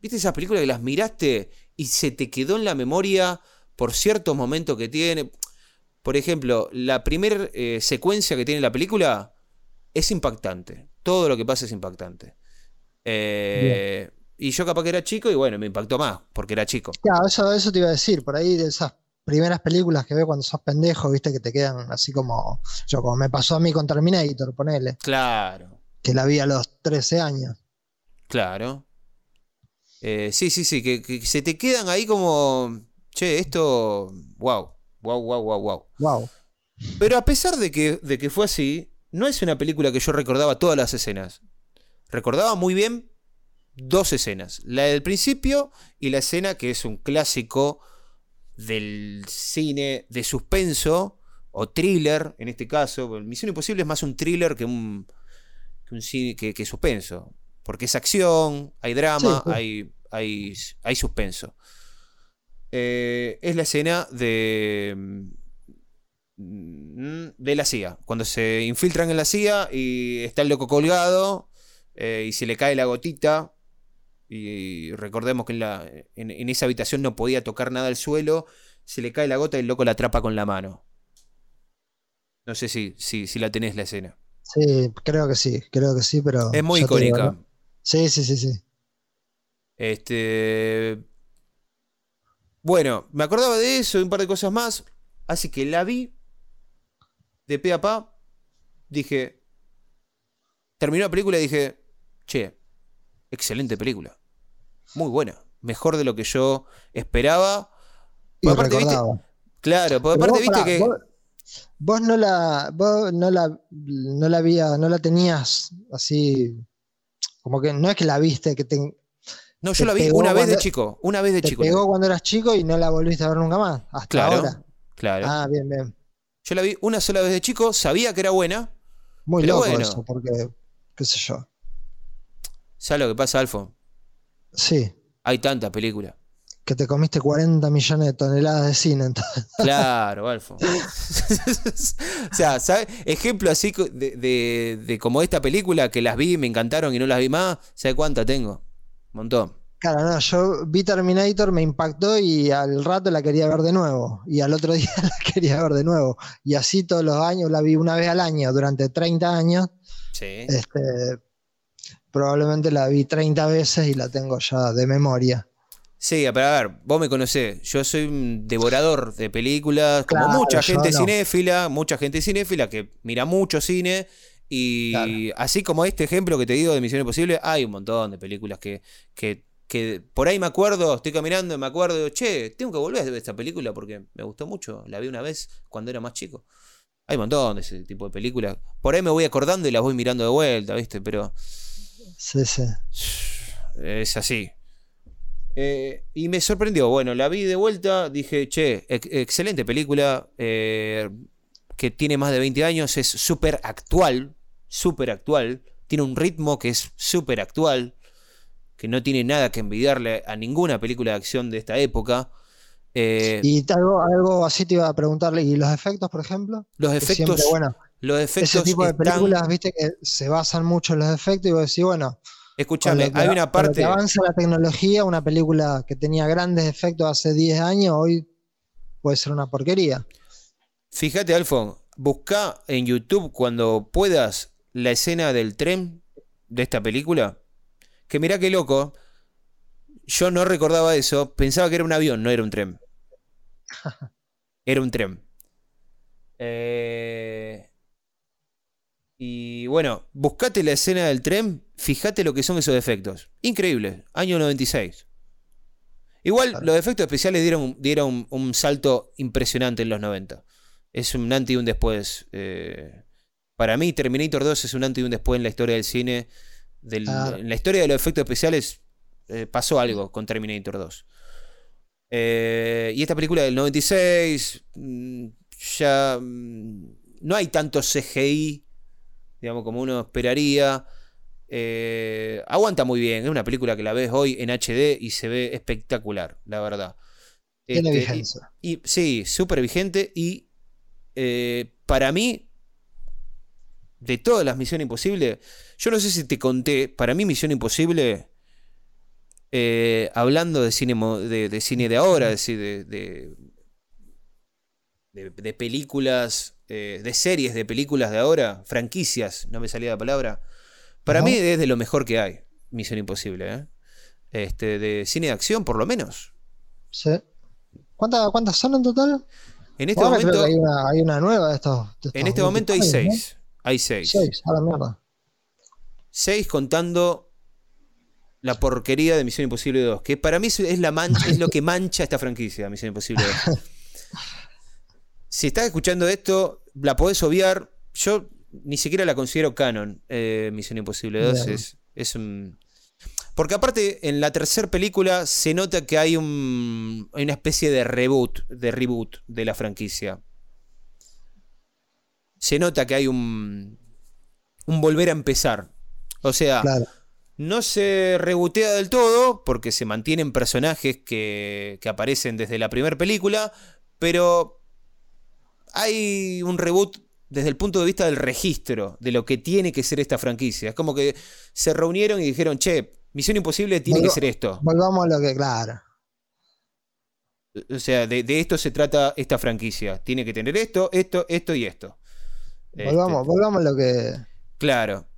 viste esas películas que las miraste y se te quedó en la memoria por ciertos momentos que tiene. Por ejemplo, la primera eh, secuencia que tiene la película es impactante. Todo lo que pasa es impactante. Eh, y yo capaz que era chico y bueno, me impactó más porque era chico. Claro, eso, eso te iba a decir. Por ahí de esas primeras películas que veo cuando sos pendejo, viste, que te quedan así como. Yo, como me pasó a mí con Terminator, ponele. Claro. Que la vi a los 13 años. Claro. Eh, sí, sí, sí, que, se te quedan ahí como. Che, esto. Wow. Wow, wow, wow, wow. Wow. Pero a pesar de que, de que fue así, no es una película que yo recordaba todas las escenas. Recordaba muy bien dos escenas. La del principio y la escena que es un clásico del cine de suspenso o thriller, en este caso. Misión Imposible es más un thriller que un, un cine, que, suspenso. Porque es acción, hay drama, Hay, hay, hay, suspenso. Eh, es la escena de mm, de la CIA. Cuando se infiltran en la CIA y está el loco colgado eh, y se le cae la gotita y recordemos que en, la, en, esa habitación no podía tocar nada al suelo. Se le cae la gota y el loco la atrapa con la mano. No sé si, si, si la tenés la escena. Sí, creo que sí, creo que sí, pero. Es muy icónica. Sí, sí, sí, sí. Este. Bueno, me acordaba de eso y un par de cosas más. Así que la vi de pe a pa. Dije. Terminó la película y dije. Che, excelente película. Muy buena. Mejor de lo que yo esperaba. aparte, ¿viste? Claro, porque aparte viste que. Vos, no la. Vos no la. No la había, no la tenías así. Como que no es que la viste, que te. No, yo la vi una vez de chico. Una vez de te chico. pegó cuando eras chico y no la volviste a ver nunca más. Hasta claro, ahora. Claro. Ah, bien, bien. Yo la vi una sola vez de chico, sabía que era buena. Muy loco eso, porque. qué sé yo. ¿Sabes lo que pasa, Alfo? Sí. Hay tanta película. Que te comiste 40 millones de toneladas de cine. Entonces. Claro, Alfo. o sea, ¿sabes? Ejemplo así de, de, como esta película que las vi, me encantaron y no las vi más. ¿Sabes cuánta tengo? Un montón. Claro, no, yo vi Terminator, me impactó y al rato la quería ver de nuevo. Y al otro día la quería ver de nuevo. Y así todos los años, la vi una vez al año durante 30 años. Sí. Este, probablemente la vi 30 veces y la tengo ya de memoria. Sí, pero a ver, vos me conocés, yo soy un devorador de películas, como mucha gente cinéfila, mucha gente cinéfila que mira mucho cine, y así como este ejemplo que te digo de Misión Imposible, hay un montón de películas que, que, que por ahí me acuerdo, estoy caminando y me acuerdo, digo, che, tengo que volver a ver esta película porque me gustó mucho, la vi una vez cuando era más chico. Hay un montón de ese tipo de películas. Por ahí me voy acordando y las voy mirando de vuelta, ¿viste? Pero Sí, sí. Es así. Eh, y me sorprendió. Bueno, la vi de vuelta, dije, che, excelente película, eh, que tiene más de 20 años, es súper actual, súper actual, tiene un ritmo que es súper actual, que no tiene nada que envidiarle a ninguna película de acción de esta época. Eh, y algo, algo así te iba a preguntarle, ¿y los efectos, por ejemplo? Los efectos, bueno, los efectos ese tipo de películas, viste, que se basan mucho en los efectos y vos decís, bueno, escúchame, hay una parte... Que avanza la tecnología, una película que tenía grandes efectos hace 10 años, hoy puede ser una porquería. Fíjate, Alfon, busca en YouTube cuando puedas la escena del tren de esta película, que mirá qué loco, yo no recordaba eso, pensaba que era un avión, no era un tren. Era un tren. Eh, y bueno, buscate la escena del tren, fíjate lo que son esos efectos. Increíble, año 96. Igual los efectos especiales dieron, dieron un, salto impresionante en los 90. Es un antes y un después. Eh, para mí, Terminator 2 es un antes y un después en la historia del cine. En la historia de los efectos especiales, eh, pasó algo con Terminator 2. Eh, y esta película del 96, mm, ya mm, no hay tanto CGI, digamos, como uno esperaría. Eh, aguanta muy bien, es una película que la ves hoy en HD y se ve espectacular, la verdad. Tiene Este, vigencia. y, y- sí, súper vigente y eh, para mí, de todas las Misiones Imposibles, yo no sé si te conté, para mí Misión Imposible, eh, hablando de cine, de, de cine de ahora, es decir, de, de, de- de películas, eh, de series de películas de ahora, franquicias, no me salía la palabra, para mí es de lo mejor que hay, Misión Imposible, ¿eh? Este, de cine de acción por lo menos. Sí. ¿Cuántas, ¿Cuántas son en total? En este Ahora momento... hay una, hay una nueva de estos. de En este momento hay seis. Hay seis. Seis, a la mierda. Seis contando la porquería de Misión Imposible 2. Que para mí es, la mancha, es lo que mancha esta franquicia, Misión Imposible 2. si estás escuchando esto, la podés obviar. Yo ni siquiera la considero canon, eh, Misión Imposible 2. Bien. Es, es un. Porque aparte, en la tercera película se nota que hay un. hay una especie de reboot, de reboot de la franquicia. Se nota que hay un. un volver a empezar. O sea, Claro. no se rebotea del todo, porque se mantienen personajes que, que aparecen desde la primera película, pero hay un reboot desde el punto de vista del registro, de lo que tiene que ser esta franquicia. Es como que se reunieron y dijeron, che, Misión Imposible tiene que ser esto. Volvamos a lo que, claro. O sea, de, de esto se trata esta franquicia. Tiene que tener esto, esto, esto y esto. Este, Volvamos, volvamos a lo que. claro.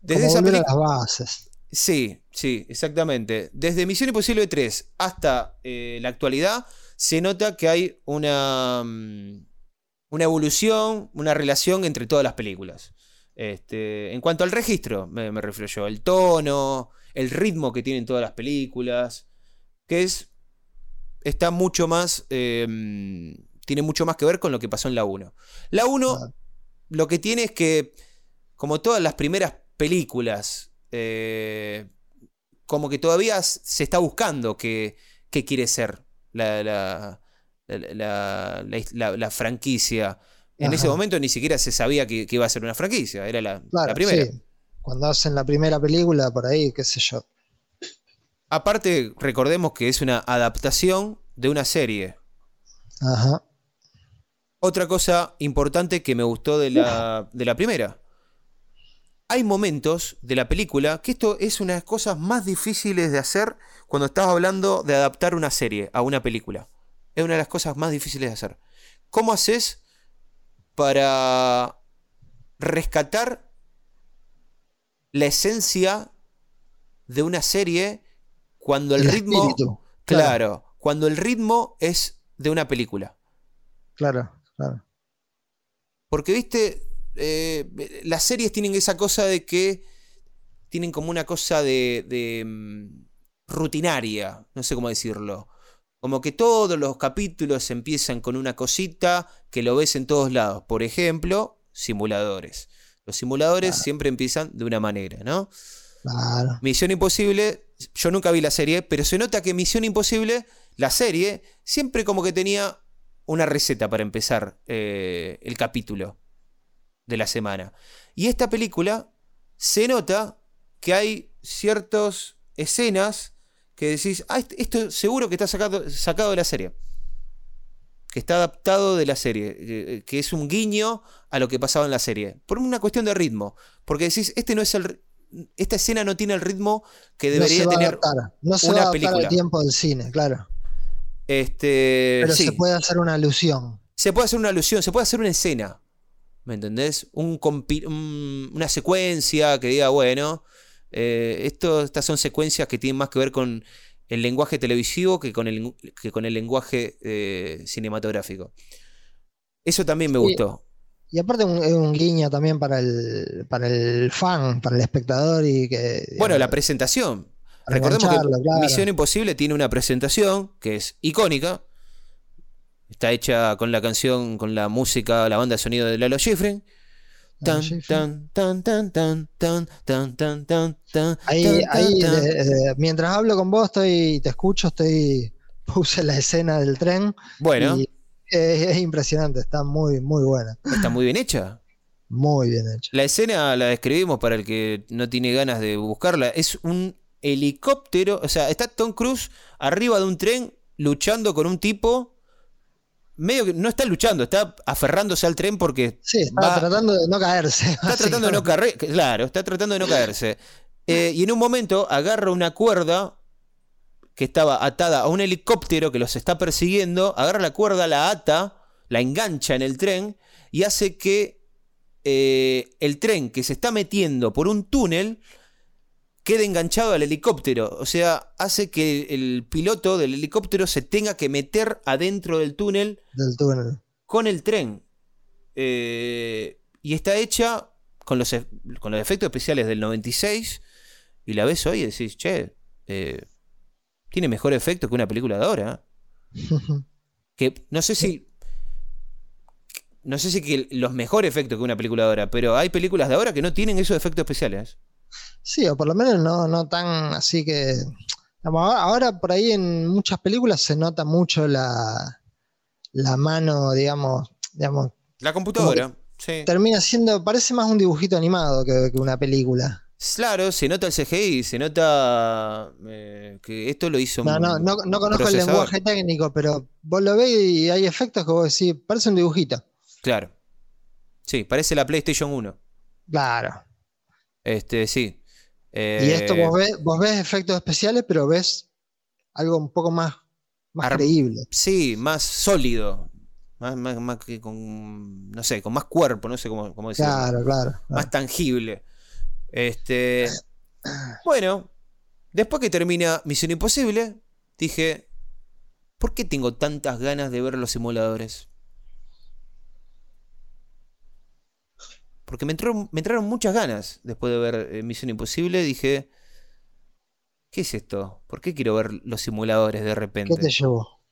Desde esa película... las bases. Sí, sí, exactamente. Desde Misión Imposible 3 hasta eh, la actualidad, se nota que hay una, mm, una evolución, una relación entre todas las películas. Este, en cuanto al registro, me, me refiero yo, el tono, el ritmo que tienen todas las películas, que es. está mucho más. eh, mm, tiene mucho más que ver con lo que pasó en la 1. La 1 Claro. lo que tiene es que, como todas las primeras películas, eh, como que todavía se está buscando qué, qué quiere ser la, la, la- franquicia. En ese momento ni siquiera se sabía que, que iba a ser una franquicia, era la, Claro, la primera. sí. Cuando hacen la primera película, por ahí, qué sé yo. Aparte, recordemos que es una adaptación de una serie. Ajá. Otra cosa importante que me gustó de la, de la primera. Hay momentos de la película que esto es una de las cosas más difíciles de hacer cuando estás hablando de adaptar una serie a una película. Es una de las cosas más difíciles de hacer. ¿Cómo haces para rescatar la esencia de una serie cuando el, El ritmo... espíritu, claro, claro. cuando el ritmo es de una película. Claro, claro. Porque, viste, Eh, las series tienen esa cosa de que tienen como una cosa de, de, mm, rutinaria, no sé cómo decirlo. Como que todos los capítulos empiezan con una cosita que lo ves en todos lados. Por ejemplo, simuladores. Los simuladores siempre empiezan de una manera, ¿no? Claro. Misión Imposible, yo nunca vi la serie, pero se nota que Misión Imposible, la serie, siempre como que tenía una receta para empezar eh, el capítulo de la semana. Y esta película se nota que hay ciertas escenas que decís, ah, est- esto seguro que está sacado, sacado de la serie. Que está adaptado de la serie. que- es un guiño a lo que pasaba en la serie. Por una cuestión de ritmo. Porque decís, este no es el. Esta escena no tiene el ritmo que No debería a tener. adaptar. No se una va a película. al tiempo del cine, claro. Este. Pero sí. se puede hacer una alusión. Se puede hacer una alusión, se puede hacer una escena. ¿Me entendés? Un un- una secuencia que diga, bueno, eh, esto, estas son secuencias que tienen más que ver con el lenguaje televisivo que con el, que con el lenguaje eh, cinematográfico. Eso también me Sí. gustó. Y aparte un- es un guiño también para el, para el fan, para el espectador y que... Bueno, la presentación. Recordemos que claro. Misión Imposible tiene una presentación que es icónica. Está hecha con la canción, con la música, la banda de sonido de Lalo Schifrin tan, tan, tan, tan, tan, tan, tan, tan, tan. Ahí, ahí, eh, eh, mientras hablo con vos, estoy, te escucho, estoy, puse la escena del tren. Bueno. Es, es impresionante, está muy, muy buena. Está muy bien hecha. Muy bien hecha. La escena la describimos para el que no tiene ganas de buscarla. Es un helicóptero, o sea, está Tom Cruise arriba de un tren luchando con un tipo medio que no está luchando, está aferrándose al tren porque. Sí, está va, tratando de no caerse. Está tratando de no caerse, claro, está tratando de no caerse. Eh, y en un momento agarra una cuerda que estaba atada a un helicóptero que los está persiguiendo, agarra la cuerda, la ata, la engancha en el tren y hace que eh, el tren que se está metiendo por un túnel quede enganchado al helicóptero. O sea, hace que el piloto del helicóptero se tenga que meter adentro del túnel, con el tren. Eh, y está hecha con los, e, con los efectos especiales del 96. Y la ves hoy y decís, che, eh, tiene mejor efecto que una película de ahora. que no sé si. No sé si que los mejores efectos que una película de ahora, pero hay películas de ahora que no tienen esos efectos especiales. Sí, o por lo menos no, no tan así que. Ahora por ahí en muchas películas se nota mucho la, la mano, digamos, digamos. La computadora, sí. Termina siendo, parece más un dibujito animado que, una película. Claro, se nota el CGI, se nota eh, que esto lo hizo. No, no, no, no conozco el lenguaje técnico, pero vos lo ves y hay efectos que vos decís, parece un dibujito. Claro. Sí, parece la PlayStation 1. Claro. Este, sí. Y esto eh, vos ves, efectos especiales, pero ves algo un poco más, más creíble. Sí, más sólido. Más, más, que con, no sé, con más cuerpo, no sé cómo, cómo decirlo. Claro, claro, claro. Más tangible. Este, bueno, después que termina Misión Imposible, dije, ¿por qué tengo tantas ganas de ver los simuladores? Porque me entraron, muchas ganas después de ver eh, Misión Imposible. Dije, ¿qué es esto? ¿Por qué quiero ver los simuladores de repente? ¿Qué te llevó?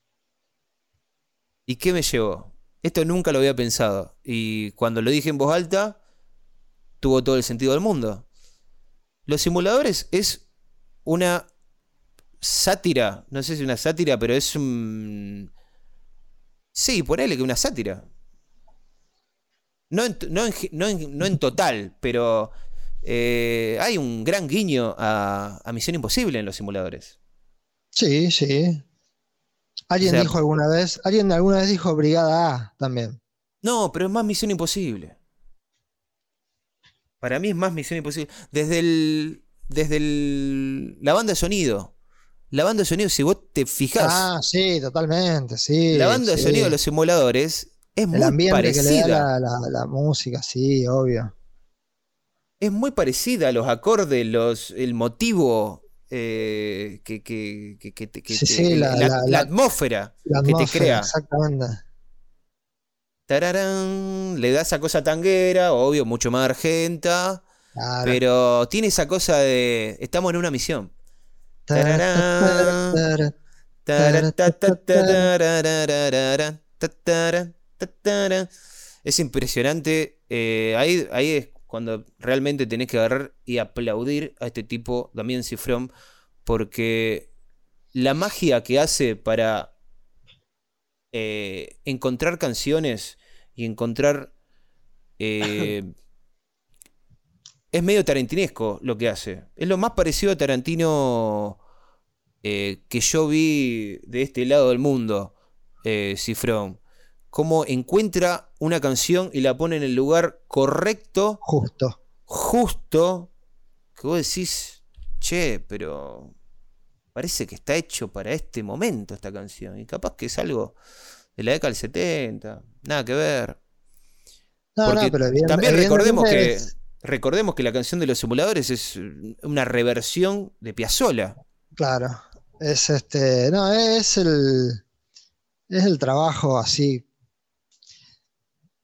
¿Y qué me llevó? Esto nunca lo había pensado. Y cuando lo dije en voz alta, tuvo todo el sentido del mundo. Los simuladores es una sátira. No sé si una sátira, pero es un... Sí, ponele que una sátira. No en, no no no en total, pero eh, hay un gran guiño a, a, Misión Imposible en los simuladores. Sí, sí. Alguien dijo alguna vez, alguien alguna vez dijo Brigada A también. No, pero es más Misión Imposible. Para mí es más Misión Imposible. Desde el. Desde el, la banda de sonido. La banda de sonido, si vos te fijás. Ah, sí, totalmente, sí. La banda de sonido de los simuladores es muy ambiente parecida. que le da la, música, sí, obvio. Es muy parecida, los acordes, los, el motivo eh, que, que, que, la, atmósfera que te crea. Exactamente. Tararán, le da esa cosa tanguera, obvio, mucho más argenta. Pero tiene esa cosa de. Estamos en una misión. Tararán, es impresionante. Eh, ahí, ahí es cuando realmente tenés que agarrar y aplaudir a este tipo, Damián Cifrón, porque la magia que hace para eh, encontrar canciones y encontrar... Eh, es medio tarantinesco lo que hace. Es lo más parecido a Tarantino que yo vi de este lado del mundo, Cifrón. Cómo encuentra una canción y la pone en el lugar correcto. Justo. Justo. Que vos decís, che, pero parece que está hecho para este momento esta canción. Y capaz que es algo de la década del 70. Nada que ver. Porque también recordemos que, recordemos que la canción de los simuladores es una reversión de Piazzolla. Claro. Es este. No, es el. Es el trabajo así.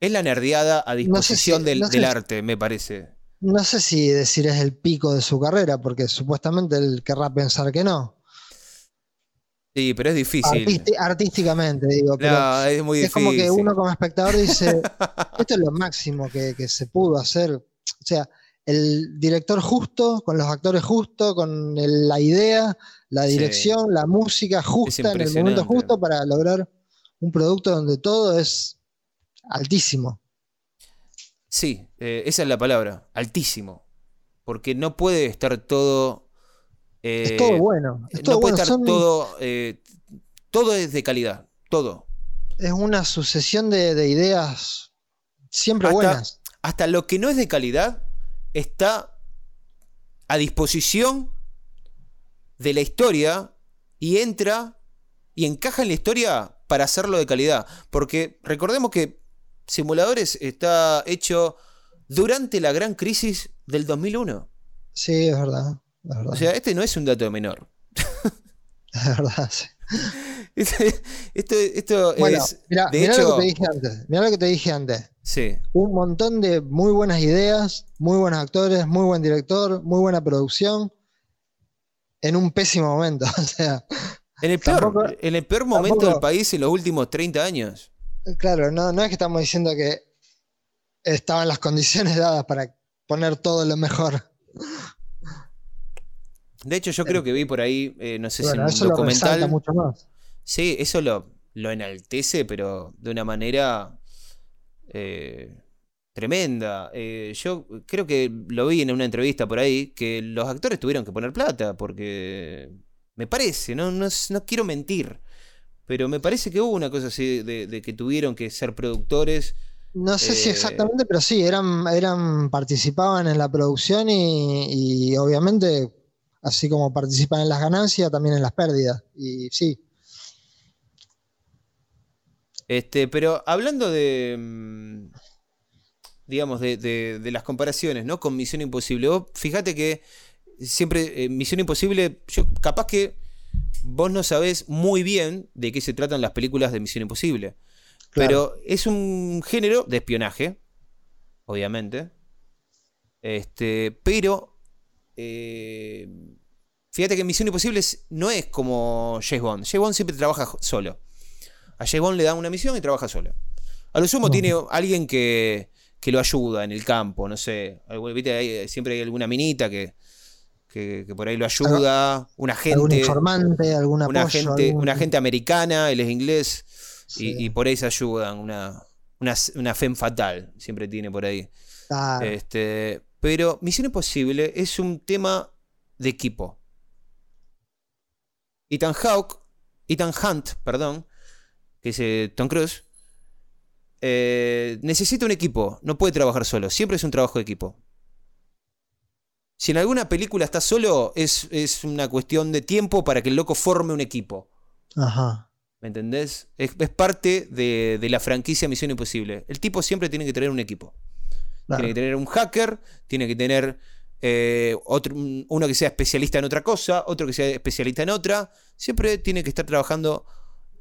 Es la nerdeada a disposición del, arte, me parece. No sé si decir es el pico de su carrera, porque supuestamente él querrá pensar que no. Sí, pero es difícil. artísticamente, digo. Pero No, es muy es difícil. como que uno como espectador dice, esto es lo máximo que, que se pudo hacer. O sea, el director justo, con los actores justos, con el- la idea, la Sí. dirección, la música justa en el momento justo para lograr un producto donde todo es altísimo. Sí, eh, esa es la palabra, altísimo. Porque no puede estar todo. Es eh, todo bueno. Es todo no puede bueno. estar son- todo. eh, todo es de calidad. Todo. es una sucesión de, de ideas siempre Hasta- buenas. Hasta lo que no es de calidad está a disposición de la historia y entra y encaja en la historia para hacerlo de calidad. Porque recordemos que Simuladores está hecho durante la gran crisis del 2001. Sí, es verdad. Es verdad. O sea, este no es un dato menor. es verdad, sí. Este- Esto, esto Bueno, es. mirá, de mirá hecho, lo que te dije antes. Mirá lo que te dije antes. sí. Un montón de muy buenas ideas, muy buenos actores, muy buen director, muy buena producción. En un pésimo momento. O sea, En el peor, Tampoco- en el peor momento tampoco- del país en los últimos 30 años. Claro, no, no es que estamos diciendo que estaban las condiciones dadas para poner todo lo mejor. De hecho, yo creo que vi por ahí, eh, no sé Bueno, si eso un lo documental. mucho más. Sí, eso lo, lo enaltece, pero de una manera eh, tremenda. Eh, yo creo que lo vi en una entrevista por ahí, que los actores tuvieron que poner plata, porque me parece, no, no, no quiero mentir, pero me parece que hubo una cosa así de, de que tuvieron que ser productores. No sé si Eh, exactamente, pero sí, eran, eran, participaban en la producción y, y obviamente, así como participan en las ganancias, también en las pérdidas. Y sí, Este, pero hablando de, mm, digamos, de, de- de las comparaciones, ¿no? Con Misión Imposible. Vos fíjate que siempre eh, Misión Imposible, yo capaz que vos no sabés muy bien de qué se tratan las películas de Misión Imposible. claro. Pero es un género de espionaje, obviamente. Este, pero eh, fíjate que Misión Imposible no es como James Bond. James Bond siempre trabaja solo. A James Bond le dan una misión y trabaja solo. A lo sumo No. tiene alguien que, que lo ayuda en el campo, no sé. ¿viste? Hay- siempre hay alguna minita que, que, que por ahí lo ayuda. Un algún agente. informante, algún Una apoyo. gente, algún- una agente americana, él es inglés. Sí, Y, y por ahí se ayudan. Una, una, una femme fatal siempre tiene por ahí. Este, pero Misión Imposible es un tema de equipo. Ethan Hawke, Ethan Hunt, perdón, que es eh, Tom Cruise, eh, necesita un equipo, no puede trabajar solo, siempre es un trabajo de equipo. Si en alguna película está solo, es, es una cuestión de tiempo para que el loco forme un equipo. Ajá. ¿Me entendés? Es, es parte de, de la franquicia Misión Imposible. El tipo siempre tiene que tener un equipo. claro. Tiene que tener un hacker, tiene que tener eh, otro, un- uno que sea especialista en otra cosa, otro que sea especialista en otra. Siempre tiene que estar trabajando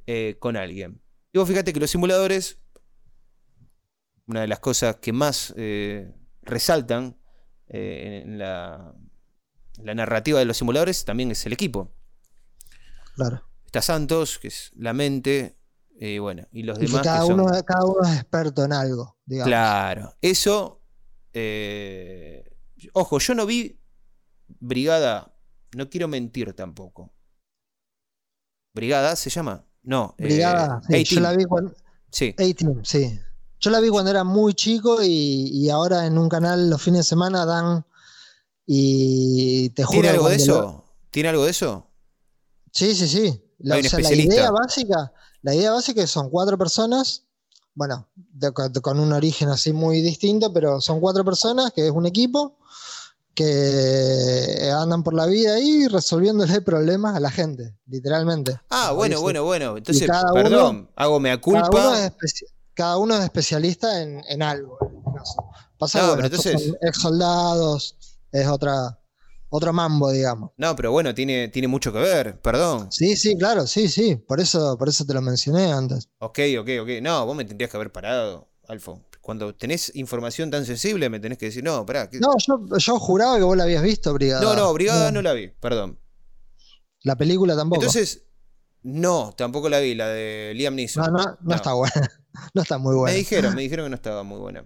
eh, con alguien. Y vos fíjate que los simuladores, una de las cosas que más eh, resaltan eh, en la, la narrativa de los simuladores también es el equipo. claro. Está Santos, que es la mente, y bueno, y los Y que demás cada, que son- uno, cada uno es experto en algo, digamos. Claro, eso. eh, ojo, yo no vi Brigada. No quiero mentir tampoco. ¿Brigada se llama? No. eh, Brigada, sí, yo la vi cuando, Sí. Sí. Yo la vi cuando era muy chico y, y ahora en un canal los fines de semana dan y te juro ¿Tiene algo de lo- eso? ¿Tiene algo de eso? Sí, sí, sí. La, o sea, la idea básica, la idea básica es que son cuatro personas, bueno, de- de- con un origen así muy distinto, pero son cuatro personas, que es un equipo, que andan por la vida ahí resolviéndole problemas a la gente, literalmente. Ah, bueno, bueno, bueno. Entonces, uno- perdón, hago mea Cada uno, culpa. es cada uno es especialista en, en algo, en este caso. Pasa No, pero entonces- ex soldados, es otra, otro mambo, digamos. No, pero bueno, tiene, tiene mucho que ver, perdón. Sí, sí, claro, sí, sí. Por eso, por eso te lo mencioné antes. Ok, ok, ok. No, vos me tendrías que haber parado, Alfo. Cuando tenés información tan sensible, me tenés que decir, no, pará. ¿qué- No, yo, yo juraba que vos la habías visto, Brigada. no, no, Brigada no la vi, perdón. La película tampoco. Entonces, No, tampoco la vi, la de Liam Neeson. No, no, no, está buena. No está muy buena. Me dijeron, me dijeron que no estaba muy buena.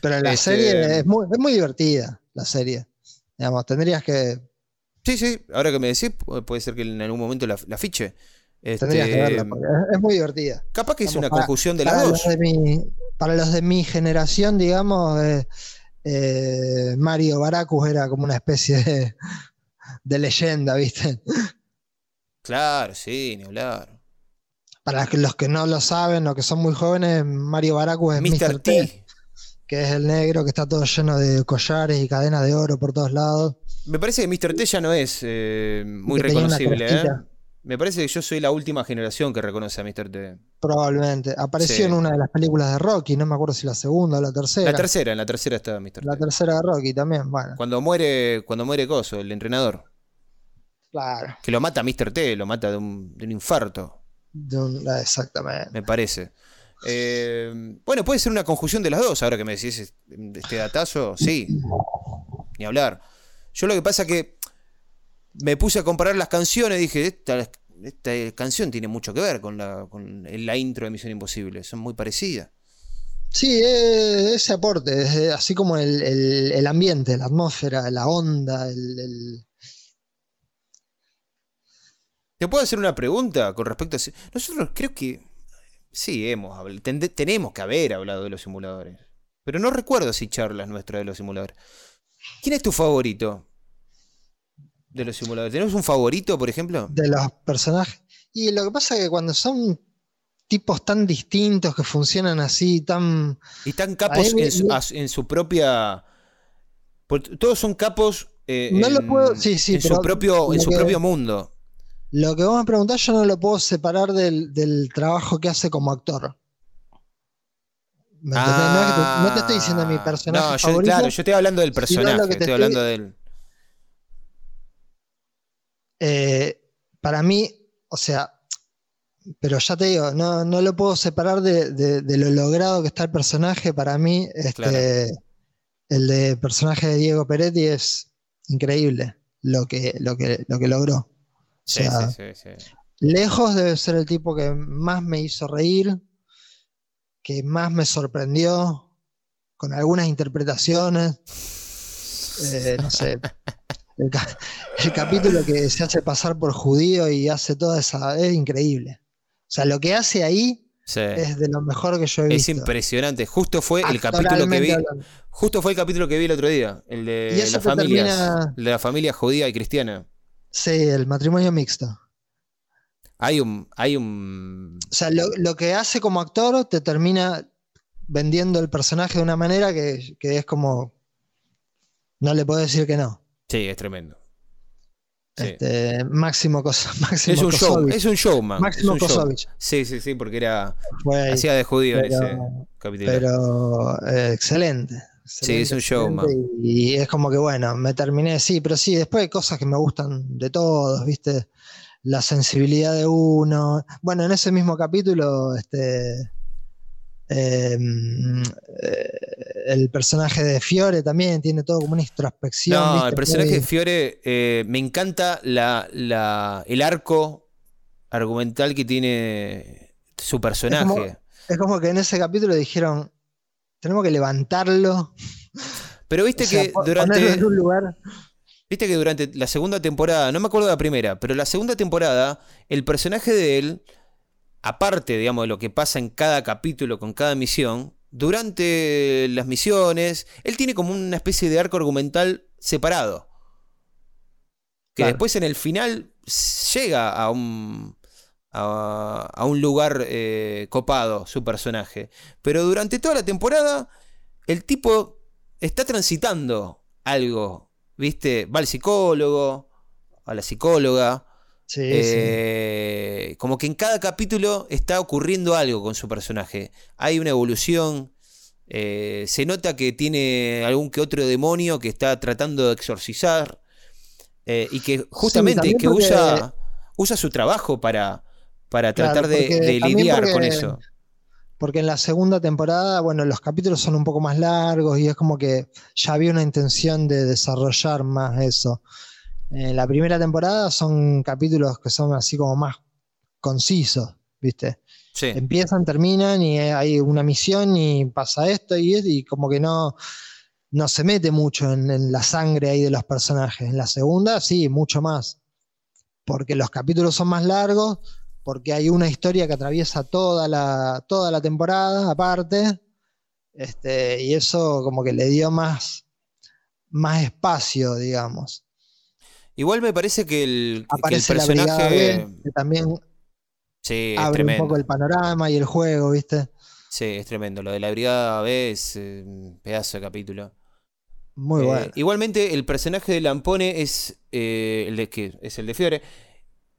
Pero la Este- serie es muy, es muy divertida, la serie. Digamos, tendrías que, Sí, sí, ahora que me decís, pu- puede ser que en algún momento la, la fiche. tendrías que Este, verla, es, muy divertida. capaz que es una para- conjunción de las para dos. Los de mi, para los de mi generación, digamos, eh, eh, Mario Baracus era como una especie de, de leyenda, ¿viste? Claro, sí, ni hablar. Para los que- los no lo saben o que son muy jóvenes, Mario Baracus es Mr. Mr. T. T, que es el negro que está todo lleno de collares y cadenas de oro por todos lados. Me parece que Mr. T ya no es eh, muy reconocible, ¿eh? Me parece que yo soy la última generación que reconoce a Mr. T. Probablemente. Apareció Sí. en una de las películas de Rocky, no me acuerdo si la segunda o la tercera. La tercera, en la tercera está Mr. La T. tercera de Rocky también, bueno. Cuando muere, cuando muere Coso, el entrenador. Claro. Que lo mata Mr. T, lo mata de un, de un infarto, De un- exactamente. me parece. Eh, bueno, puede ser una conjunción de las dos, ahora que me decís es- este datazo, sí. Ni hablar. Yo lo que pasa que me puse a comparar las canciones y dije, esta, esta canción tiene mucho que ver con la, con la intro de Misión Imposible, son muy parecidas. Sí, ese aporte, es, así como el, el- el ambiente, la atmósfera, la onda, el- ¿Te puedo hacer una pregunta con respecto a... Nosotros creo que sí hemos hablado, tenemos que haber hablado de los simuladores, pero no recuerdo si charlas nuestras de los simuladores. ¿Quién es tu favorito de los simuladores? ¿Tenemos un favorito, por ejemplo? de los personajes. Y lo que pasa es que cuando son tipos tan distintos que funcionan así, tan... Y están capos en su, en propia... Todos son capos eh, No lo en, puedo- sí, sí, en su propio, en lo su que- propio mundo. Lo que vos me preguntás yo no lo puedo separar del, del trabajo que hace como actor. No, te, no te estoy diciendo mi Ah, personaje no, yo, favorito. claro, yo estoy hablando del lo personaje, que estoy, te estoy- hablando del... Eh, para mí, o sea, pero ya te digo, no, no lo puedo separar de, de- de lo logrado que está el personaje. Para mí, este, Claro. el de personaje de Diego Peretti es increíble lo que, lo que, lo que logró. O Sí, sea, sí, sí, sí. lejos debe ser el tipo que más me hizo reír, que más me sorprendió con algunas interpretaciones. Eh, no sé. El, ca- el capítulo que se hace pasar por judío y hace toda esa. Es increíble. O sea, lo que hace ahí Sí. es de lo mejor que yo he Es visto. impresionante. Justo fue el capítulo que vi. hablando. Justo fue el capítulo que vi el otro día. El de te familias. termina- el de la familia judía y cristiana. Sí, el matrimonio mixto. Hay un. Hay un. O sea, lo, lo que hace como actor te termina vendiendo el personaje de una manera que, que es como. No le puedo decir que no. Sí, es tremendo. Sí. Este, Máximo Cosa. Máximo es un show, es un showman. Máximo un show. Sí, sí, sí, porque era. Ahí. Hacía de judío pero- ese capítulo. Pero eh, excelente. Sí, es un excelente, Y, y es como que bueno, me terminé, sí, pero sí, después hay cosas que me gustan de todos, ¿viste? La sensibilidad de uno. Bueno, en ese mismo capítulo, este. em, eh, el personaje de Fiore también tiene todo como una introspección. no, ¿viste? el personaje de Fiore. eh, me encanta la, la- el arco argumental que tiene su personaje. como- Es como que en ese capítulo dijeron, tenemos que levantarlo. Pero viste o sea, que durante. en un lugar. Viste que durante la segunda temporada, no me acuerdo de la primera, pero la segunda temporada, el personaje de él, aparte, digamos, de lo que pasa en cada capítulo con cada misión, durante las misiones, él tiene como una especie de arco argumental separado. Que Claro. después en el final llega a un, a, a un lugar eh, copado, su personaje. Pero durante toda la temporada, el tipo está transitando algo, ¿viste? Va al psicólogo, a la psicóloga. Sí, sí. eh, Como que en cada capítulo está ocurriendo algo con su personaje. Hay una evolución. eh, se nota que tiene algún que otro demonio que está tratando de exorcizar. eh, y que justamente que usa su trabajo para, para Claro, tratar de, lidiar porque- con eso. Porque en la segunda temporada, bueno, los capítulos son un poco más largos y es como que ya había una intención de desarrollar más eso. En la primera temporada son capítulos que son así como más concisos, ¿viste? Sí. Empiezan, terminan y hay una misión y pasa esto y, y como que no, no se mete mucho en, en, la sangre ahí de los personajes. En la segunda, sí, mucho más. Porque los capítulos son más largos, porque hay una historia que atraviesa toda la, toda la temporada aparte. Este, y eso como que le dio más, más espacio, digamos. Igual me parece que el, Aparece que el personaje. B, que también sí, abre tremendo. un poco el panorama y el juego, ¿viste? Sí, es tremendo. Lo de la Brigada B es eh, un pedazo de capítulo. Muy Eh, bueno. igualmente, el personaje de Lampone es eh, el de que es el de Fiore.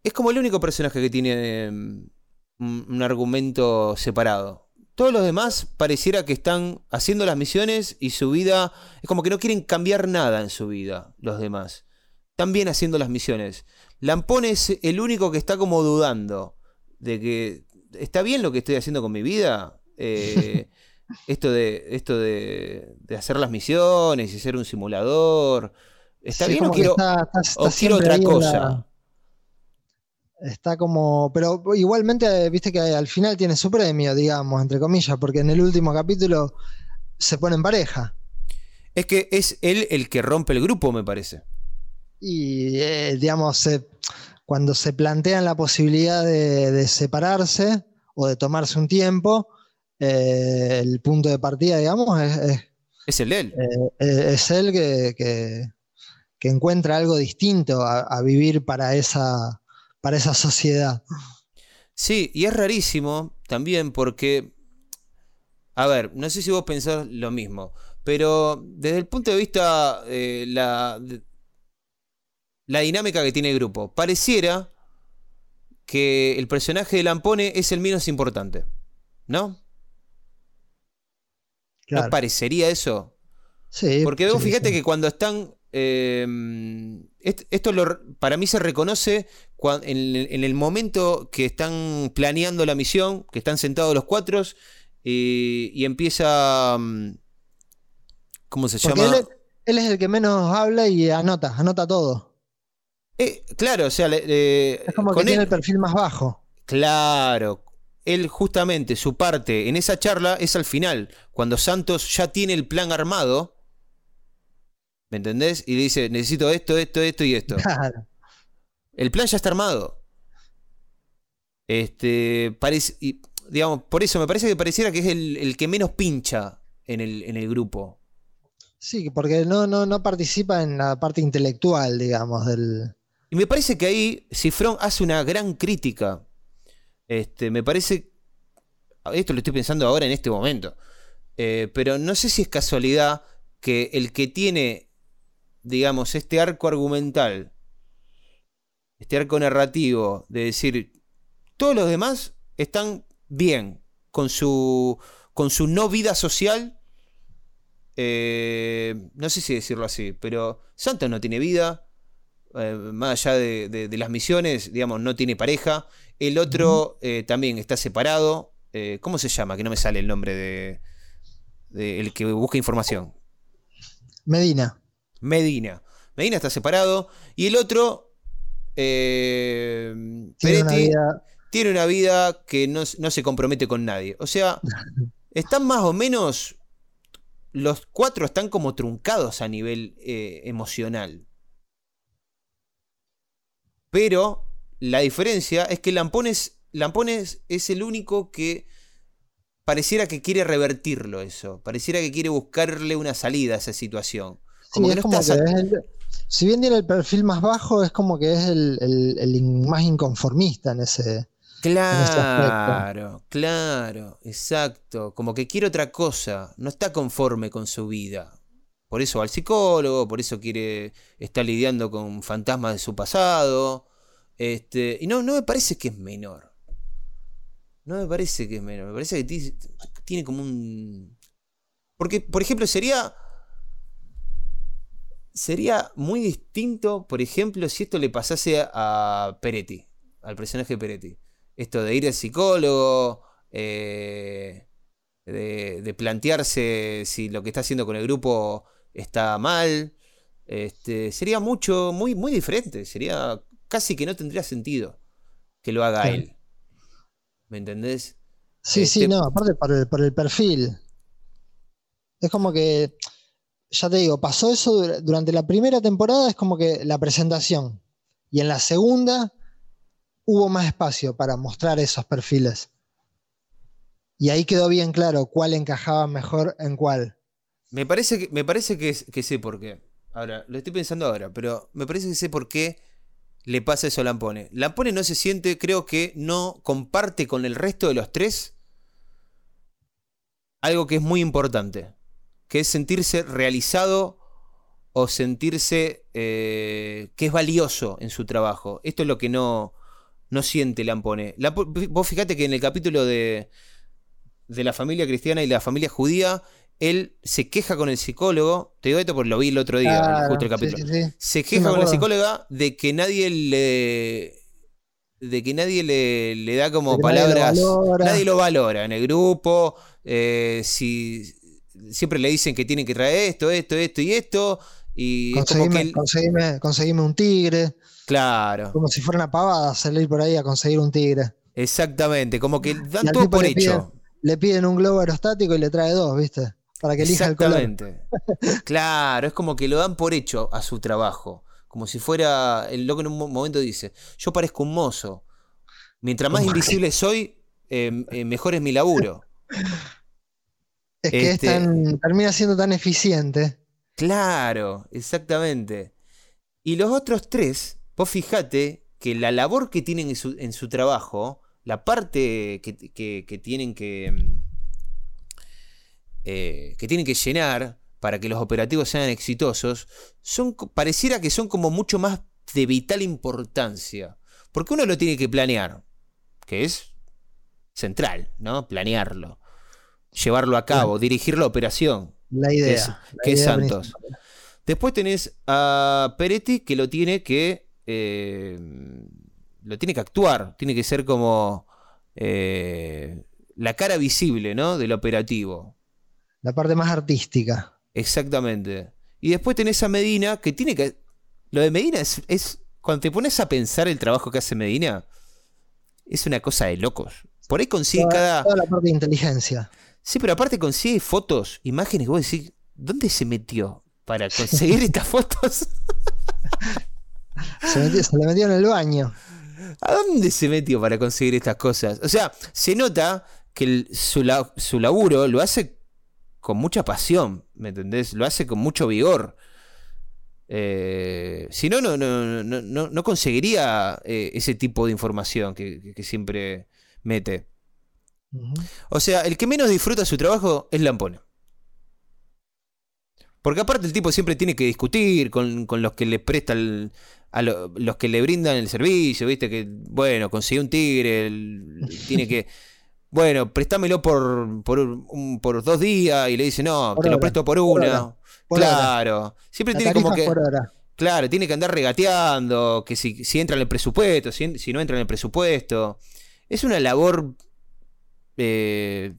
Es como el único personaje que tiene eh, un, argumento separado. Todos los demás pareciera que están haciendo las misiones y su vida. Es como que no quieren cambiar nada en su vida, los demás. Están bien haciendo las misiones. Lampone es el único que está como dudando de que. ¿Está bien lo que estoy haciendo con mi vida? Eh, esto de. Esto de, de hacer las misiones y ser un simulador. ¿Está Sí, bien o quiero, está- está- está o quiero otra cosa? la- Está como, pero igualmente, viste que al final tiene su premio, digamos, entre comillas, porque en el último capítulo se pone en pareja. Es que es él el que rompe el grupo, me parece. Y, eh, digamos, cuando se plantean la posibilidad de, de separarse o de tomarse un tiempo, eh, el punto de partida, digamos, es, es- Es el él. eh, es él que, que- que encuentra algo distinto a, a vivir para esa, para esa sociedad. Sí, y es rarísimo también porque, a ver, no sé si vos pensás lo mismo, pero desde el punto de vista eh, la, la dinámica que tiene el grupo, pareciera que el personaje de Lampone es el menos importante, ¿no? Claro. ¿No parecería eso? Sí, Porque vos sí, fíjate sí. que cuando están. Eh, est- esto lo- para mí se reconoce en, el- en el momento que están planeando la misión, que están sentados los cuatro y, y empieza. mm, ¿Cómo se Porque llama? él, él es el que menos habla y anota, anota todo. Eh, claro, o sea, Es como que con tiene él- el perfil más bajo. Claro. Él justamente, su parte en esa charla es al final, cuando Santos ya tiene el plan armado. ¿Me entendés? Y le dice, necesito esto, esto, esto y esto. Claro. El plan ya está armado. Este, parece, y, digamos, por eso me parece que pareciera que es el, el que menos pincha en el, en el grupo. Sí, porque no, no, no participa en la parte intelectual, digamos, del. Y me parece que ahí Cifrón hace una gran crítica. Este, me parece. Esto lo estoy pensando ahora en este momento. Eh, pero no sé si es casualidad que el que tiene, digamos, este arco argumental, este arco narrativo, de decir, todos los demás están bien con su, con su no vida social. eh, no sé si decirlo así, pero Santos no tiene vida. eh, más allá de, de- de las misiones, digamos, no tiene pareja. El otro eh, también está separado. ¿Cómo se llama? Que no me sale el nombre de, de el que busca información. Medina. Medina. Medina está separado. Y el otro, eh, Tiene una Peretti, vida. tiene una vida que no, no se compromete con nadie. O sea, están más o menos. Los cuatro están como truncados a nivel eh, emocional. Pero la diferencia es que Lampones, Lampones es el único que pareciera que quiere revertirlo eso. Pareciera que quiere buscarle una salida a esa situación. Como Sí, que es no como que es el- si bien tiene el perfil más bajo, es como que es el, el- más inconformista en ese. Claro, claro, exacto. Como que quiere otra cosa, no está conforme con su vida. Por eso va al psicólogo, por eso quiere estar lidiando con fantasmas de su pasado. Este, y no, no me parece que es menor. No me parece que es menor. Me parece que ti- tiene como un. Porque, por ejemplo, sería. Sería muy distinto, por ejemplo, si esto le pasase a Peretti, al personaje de Peretti. Esto de ir al psicólogo, eh, de, de plantearse si lo que está haciendo con el grupo está mal. Este, sería mucho, muy, muy diferente. Sería casi que no tendría sentido que lo haga él. ¿Me entendés? Sí, sí, Este- no, aparte por el, por el perfil. Es como que, ya te digo, pasó eso dur- durante la primera temporada, es como que la presentación. Y en la segunda hubo más espacio para mostrar esos perfiles. Y ahí quedó bien claro cuál encajaba mejor en cuál. Me parece que, me parece que, que sé por qué. Ahora, lo estoy pensando ahora, pero me parece que sé por qué le pasa eso a Lampone. Lampone no se siente, creo que no comparte con el resto de los tres algo que es muy importante, que es sentirse realizado o sentirse eh, que es valioso en su trabajo. Esto es lo que no, no siente Lampone. Lampo- vos fíjate que en el capítulo de, de la familia cristiana y la familia judía, él se queja con el psicólogo. Te digo esto porque lo vi el otro día, Claro, justo el capítulo. sí, sí. Se queja con la psicóloga de que nadie le. de que nadie le, le da como nadie lo palabras. Nadie lo valora en el grupo. eh, si siempre le dicen que tienen que traer esto, esto, esto y esto. Y como que Conseguime, conseguime un tigre. Claro, Como si fuera una pavada salir por ahí a conseguir un tigre. exactamente. Como que dan todo por le hecho. Le piden un globo aerostático y le trae dos, ¿viste? Para que elija el color. Exactamente. Claro, es como que lo dan por hecho a su trabajo. Como si fuera. El loco en un mo- momento dice: Yo parezco un mozo. Mientras más invisible soy, eh, eh, mejor es mi laburo. Es que es Este- tan- termina siendo tan eficiente. Claro, exactamente. Y los otros tres, vos fijate que la labor que tienen en su, en su trabajo, la parte que, que- que tienen que, mm, eh, que tienen que llenar para que los operativos sean exitosos, son, pareciera que son como mucho más de vital importancia. Porque uno lo tiene que planear, que es central, ¿no? Planearlo. Llevarlo a cabo, dirigir la operación, La idea. es- la que es Santos. principal. Después tenés a Peretti que lo tiene que. eh, lo tiene que actuar. Tiene que ser como. eh, la cara visible, ¿no? Del operativo. La parte más artística. Exactamente. Y después tenés a Medina que tiene que. Lo de Medina es. es- cuando te pones a pensar el trabajo que hace Medina. Es una cosa de locos. Por ahí consigue Toda, cada. toda la parte de inteligencia. Sí, pero aparte consigue fotos, imágenes vos decís, ¿dónde se metió para conseguir estas fotos? Se, metió- se le metió en el baño. ¿A dónde se metió para conseguir estas cosas? O sea, se nota que el- su, la- su laburo lo hace con mucha pasión, ¿me entendés? Lo hace con mucho vigor. Eh, si no, no, no, no, no, no conseguiría eh, ese tipo de información que siempre mete. O sea, el que menos disfruta su trabajo es Lampone. Porque aparte el tipo siempre tiene que discutir con, con los que le presta el- a lo- los que le brindan el servicio, viste que, bueno, consiguió un tigre, el- tiene que, bueno, préstamelo por, por, un- por dos días y le dice, no, Por te lo presto por una. hora. claro. Siempre La tiene como que... Claro, tiene que andar regateando, que si, si entra en el presupuesto, si no entra en el presupuesto. Es una labor eh,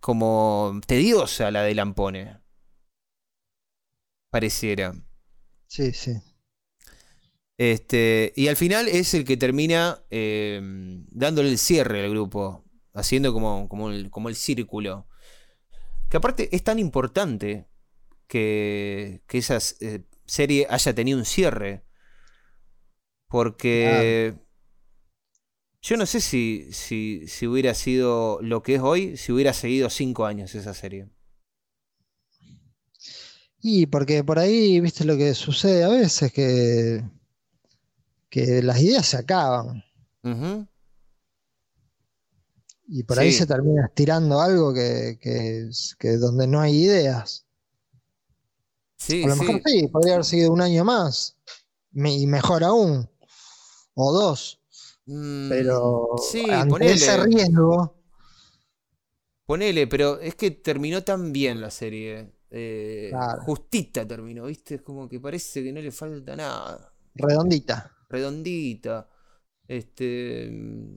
como tediosa la de Lampone. Pareciera. Sí, sí. Este, y al final es el que termina eh, dándole el cierre al grupo, haciendo como, como, el, como el círculo. Que aparte es tan importante que, que esa eh, serie haya tenido un cierre. Porque yo no sé si, si, si hubiera sido lo que es hoy, si hubiera seguido cinco años esa serie. Y porque por ahí, viste lo que sucede a veces, que, que las ideas se acaban. Y por ahí se termina estirando algo que, que, donde no hay ideas. Sí, A lo mejor sí, podría haber seguido un año más. y mejor aún. O dos. Mm, Pero sí, ante ponele. ese riesgo. Ponele, pero es que terminó tan bien la serie. eh, Claro. Justita terminó, ¿viste? Es como que parece que no le falta nada. Redondita. Redondita. Este. mm,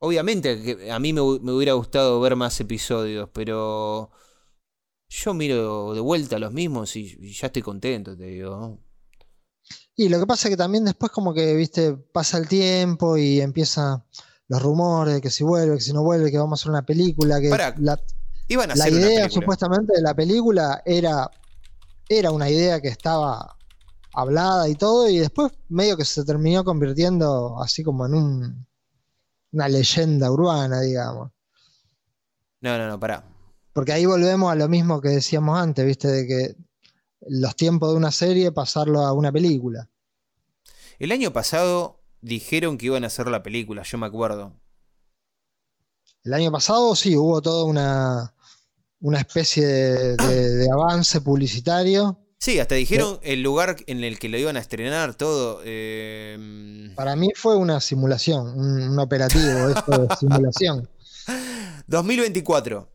Obviamente que a mí me hubiera gustado ver más episodios, pero. Yo miro de vuelta los mismos y, y ya estoy contento, te digo. Y lo que pasa es que también después como que, viste, pasa el tiempo y empieza, los rumores de que si vuelve, que si no vuelve, que vamos a hacer una película, que Pará, la, Iban a la hacer una idea supuestamente de la película era, era una idea que estaba hablada y todo, y después medio que se terminó convirtiendo así como en un, una leyenda urbana, digamos. No, no, no, pará. Porque ahí volvemos a lo mismo que decíamos antes, ¿viste? De que los tiempos de una serie pasarlo a una película. El año pasado dijeron que iban a hacer la película, yo me acuerdo. El año pasado sí, hubo toda una, una especie de, de- de avance publicitario. Sí, hasta dijeron el lugar en el que lo iban a estrenar, todo. eh, Para mí fue una simulación, un, un operativo esto de simulación. 2024.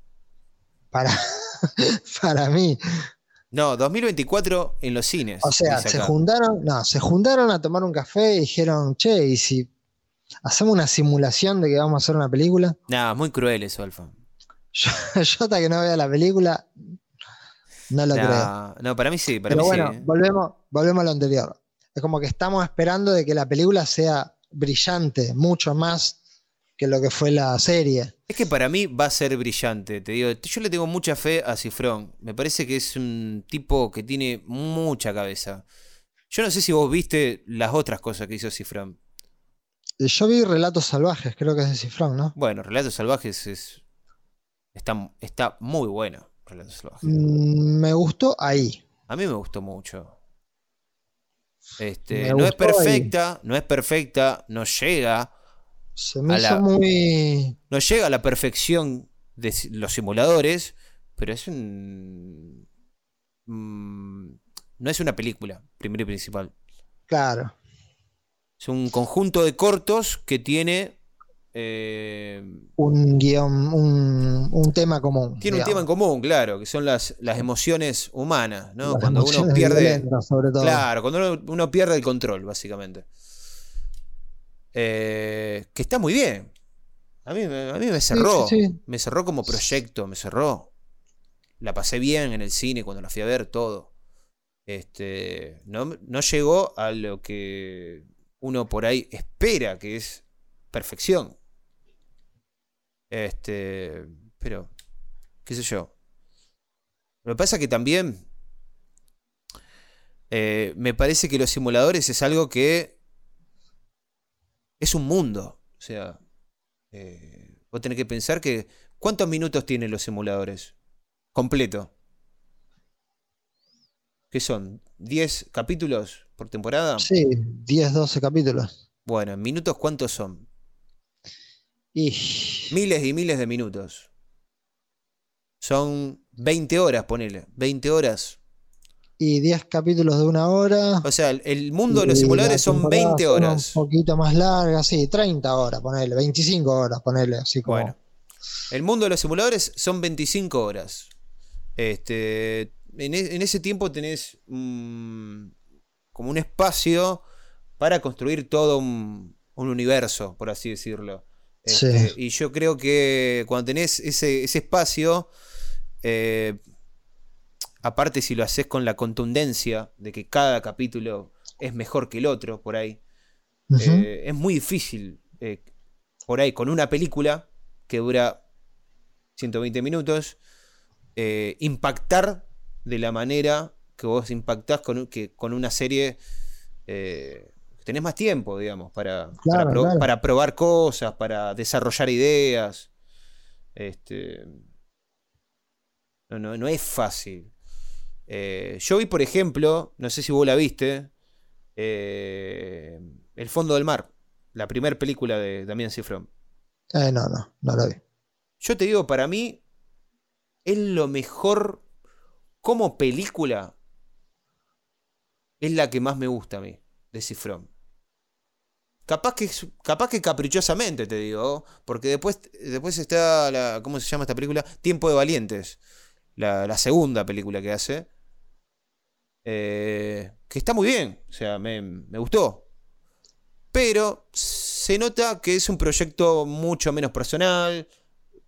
Para, para mí. No, 2024 en los cines. O sea, se juntaron, no, se juntaron a tomar un café y dijeron, che, ¿y si hacemos una simulación de que vamos a hacer una película? Nah, muy cruel eso, Alfa. Yo, yo hasta que no vea la película, no lo creo. No, para mí sí, para Pero mí bueno, sí. ¿eh? volvemos, volvemos a lo anterior. Es como que estamos esperando de que la película sea brillante, mucho más que lo que fue la serie. Es que para mí va a ser brillante, te digo. Yo le tengo mucha fe a Cifrón. Me parece que es un tipo que tiene mucha cabeza. Yo no sé si vos viste las otras cosas que hizo Cifrón. Yo vi Relatos Salvajes, creo que es de Cifrón, ¿no? Bueno, Relatos Salvajes es. Está, está muy bueno. Relatos Salvajes. Mm, Me gustó ahí. A mí me gustó mucho. Este, Me no es ahí. perfecta, no es perfecta, no llega, Se me hizo la- muy. no llega a la perfección de los simuladores, pero es un. mm, no es una película, primero y principal. Claro. Es un conjunto de cortos que tiene. eh, Un guion, un, un tema común. tiene un tema en común, claro, que son las, las emociones humanas, ¿no? Las Cuando uno pierde. violentas, sobre todo. Claro, cuando uno, uno pierde el control, básicamente. Eh, que está muy bien. A mí, me- a mí me cerró. sí, sí. Me cerró como proyecto, me cerró. La pasé bien en el cine cuando la fui a ver, todo. Este, no, no llegó a lo que uno por ahí espera, que es perfección. Este, pero, qué sé yo. Lo que pasa que también eh, me parece que los simuladores es algo que es un mundo. O sea, eh, vos tenés que pensar que ¿cuántos minutos tienen los simuladores? Completo. ¿Qué son? ¿10 capítulos por temporada? Sí, 10, 12 capítulos. Bueno, ¿en minutos cuántos son? Y Miles y miles de minutos. Son 20 horas, ponele. 20 horas. Y 10 capítulos de una hora. O sea, el, mundo de los simuladores son temporadas 20 son horas. Un poquito más largas, sí, 30 horas, ponele, 25 horas, ponele, así como. Bueno, el mundo de los simuladores son 25 horas. Este, en, e- en ese tiempo tenés como un espacio para construir todo un, un universo, por así decirlo. Este, Sí. Y yo creo que cuando tenés ese, ese espacio, eh, aparte si lo haces con la contundencia de que cada capítulo es mejor que el otro, por ahí, eh, es muy difícil eh, por ahí con una película que dura 120 minutos eh, impactar de la manera que vos impactás con, que, con una serie tenés más tiempo, digamos, para, para, Claro, pro- claro. para probar cosas, para desarrollar ideas. Este, no, no, no es fácil. Eh, yo vi, por ejemplo, no sé si vos la viste, eh, El fondo del mar, la primera película de Damián Cifrón. Eh, no, no, no lo vi. Yo te digo, para mí es lo mejor como película. Es la que más me gusta a mí, de Cifrón. Capaz que, capaz que caprichosamente, te digo. Porque después, después está la. ¿Cómo se llama esta película? Tiempo de Valientes. La, la segunda película que hace. Eh, que está muy bien. O sea, me, me gustó. Pero se nota que es un proyecto mucho menos personal.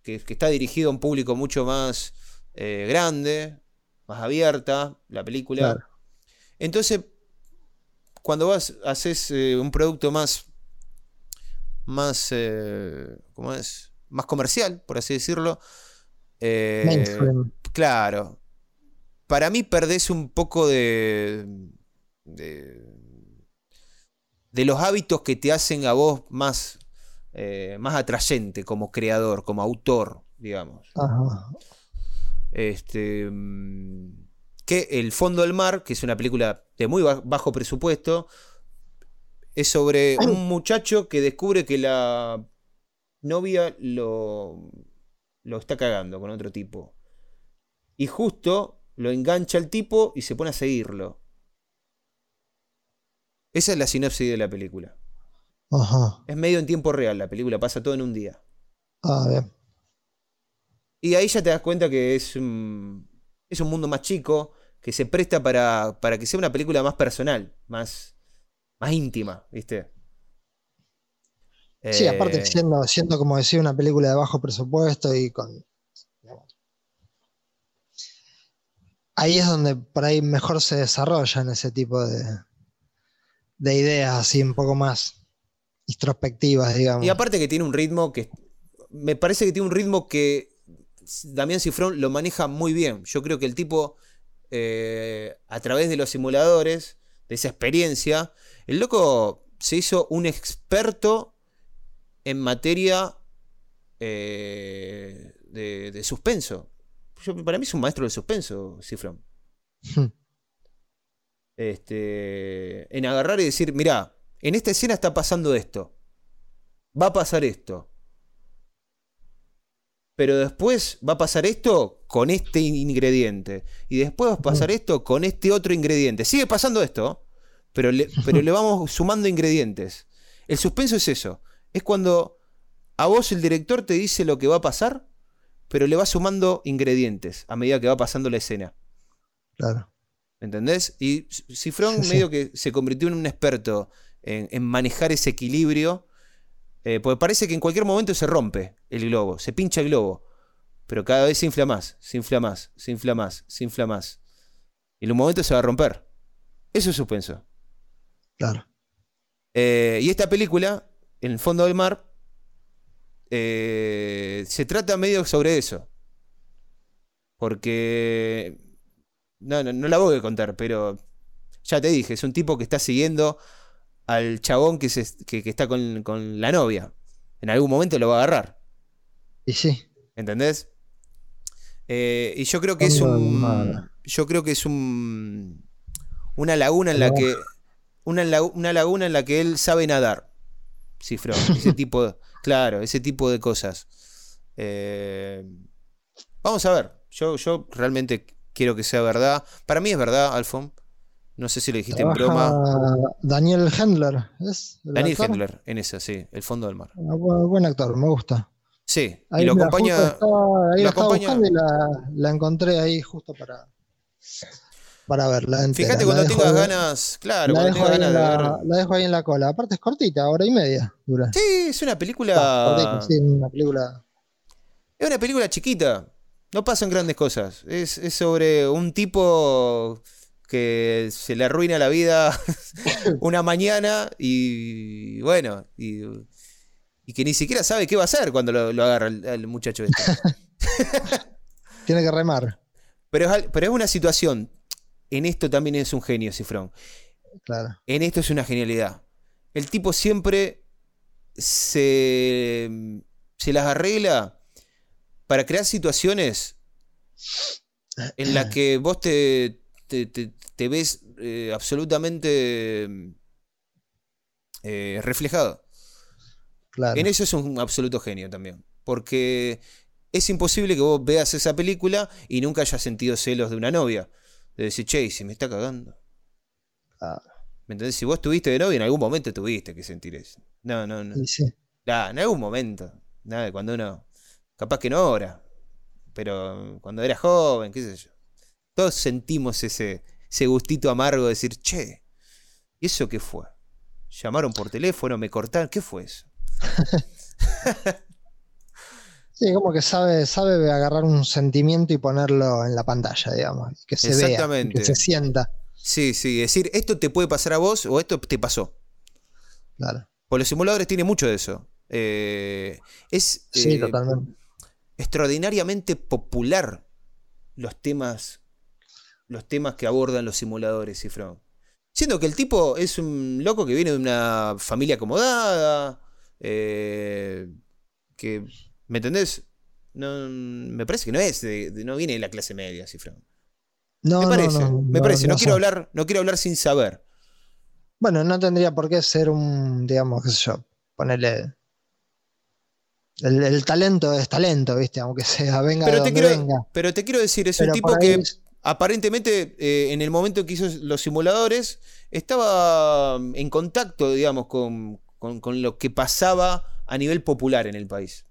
Que, que está dirigido a un público mucho más eh, grande. Más abierta. La película. Claro. Entonces, cuando vas, haces eh, un producto más, más, eh, ¿cómo es? Más comercial, por así decirlo. Mainstream. claro. Para mí perdés un poco de, de, de los hábitos que te hacen a vos más, eh, más atrayente como creador, como autor, digamos. Ajá. Este, que El Fondo del Mar, que es una película de muy ba- bajo presupuesto, es sobre un muchacho que descubre que la novia lo, lo está cagando con otro tipo. Y justo lo engancha el tipo y se pone a seguirlo. Esa es la sinopsis de la película. Ajá. Es medio en tiempo real, la película pasa todo en un día. Ah, bien. Y ahí ya te das cuenta que es un, es un mundo más chico, que se presta para, para que sea una película más personal, más, más íntima, ¿viste? Sí, aparte Eh, siendo, siendo como decía una película de bajo presupuesto y con digamos, ahí es donde por ahí mejor se desarrollan ese tipo de, de ideas así un poco más introspectivas, digamos. Y aparte que tiene un ritmo que. Me parece que tiene un ritmo que Damián Cifrón lo maneja muy bien. Yo creo que el tipo, eh, a través de los simuladores, de esa experiencia, el loco se hizo un experto en materia eh, de, de suspenso. Yo- para mí es un maestro del suspenso, Cifrón. Este, en agarrar y decir, mirá, en esta escena está pasando esto. Va a pasar esto. Pero después va a pasar esto con este in- ingrediente. Y después va a pasar esto con este otro ingrediente. Sigue pasando esto, pero le, pero le vamos sumando ingredientes. El suspenso es eso. Es cuando a vos el director te dice lo que va a pasar, pero le va sumando ingredientes a medida que va pasando la escena. Claro. ¿Entendés? Y Cifrón Sí, sí. medio que se convirtió en un experto en, en manejar ese equilibrio. eh, porque parece que en cualquier momento se rompe el globo, se pincha el globo. Pero cada vez se infla más, se infla más, se infla más, se infla más. Y en un momento se va a romper. Eso es suspenso. Claro. Eh, y esta película, En el fondo del mar, eh, se trata medio sobre eso. Porque. No, no, no la voy a contar, pero. Ya te dije, es un tipo que está siguiendo al chabón que, se- que- que está con, con la novia. En algún momento lo va a agarrar. Y sí. ¿Entendés? Eh, y yo creo que es un. Yo creo que es un. Una laguna en la que. Una, una laguna en la que él sabe nadar. Cifrón. Ese tipo de- Claro, ese tipo de cosas. Eh, vamos a ver. Yo, yo realmente quiero que sea verdad. Para mí es verdad, Alfon. No sé si lo dijiste en broma. Daniel Hendler, ¿es? el Daniel actor? Hendler, en esa, sí. El fondo del mar. Ah, bu- Buen actor, me gusta. Sí. Ahí y lo acompaña. estaba- ahí lo acompaña- y la, la encontré ahí justo para, para verla. entera. Fíjate cuando tengas ganas. Claro, la dejo, tengas ahí en ganas de la, dejo ahí en la cola. Aparte es cortita, hora y media dura. Sí, es una película. sí, una película. Es una película chiquita. No pasan grandes cosas. Es, es sobre un tipo que se le arruina la vida una mañana y bueno, y, y que ni siquiera sabe qué va a hacer cuando lo, lo agarra el, el muchacho este. Tiene que remar, Pero es, pero es una situación. En esto también es un genio, Cifrón. claro. En esto es una genialidad. El tipo siempre se, se las arregla para crear situaciones en las que vos te, te, te- te ves eh, absolutamente eh, reflejado. claro. En eso es un absoluto genio también. Porque es imposible que vos veas esa película y nunca hayas sentido celos de una novia. De decir, che, si me está cagando. Claro. ¿Me entendés? Si vos tuviste de novia, en algún momento tuviste que sentir eso. No, no, no. Sí. Ah, en algún momento. Nada, cuando uno. Capaz que no ahora. Pero cuando era joven, qué sé yo. Todos sentimos ese, ese gustito amargo de decir, che, ¿y eso qué fue? Llamaron por teléfono, me cortaron, ¿qué fue eso? Sí, como que sabe, sabe agarrar un sentimiento y ponerlo en la pantalla, digamos. Que se vea, Exactamente. que se sienta. Sí, sí, decir, esto te puede pasar a vos o esto te pasó. Claro. Pues los simuladores tienen mucho de eso. Eh, es Sí, eh, totalmente. extraordinariamente popular los temas, los temas que abordan los simuladores, Cifrón. Siendo que el tipo es un loco que viene de una familia acomodada, eh, que, ¿me entendés? No, me parece que no es, de- de- no viene de la clase media, Cifrón. No, Me no, parece, no, me parece. No, quiero sé. hablar, no quiero hablar sin saber. Bueno, no tendría por qué ser un, digamos, qué sé yo, ponerle. El, el talento es talento, ¿viste? Aunque sea, venga de Pero te, donde quiero, venga. pero te quiero decir, es Pero un tipo que es- aparentemente eh, en el momento que hizo los simuladores estaba en contacto, digamos, con, con- con lo que pasaba a nivel popular en el país.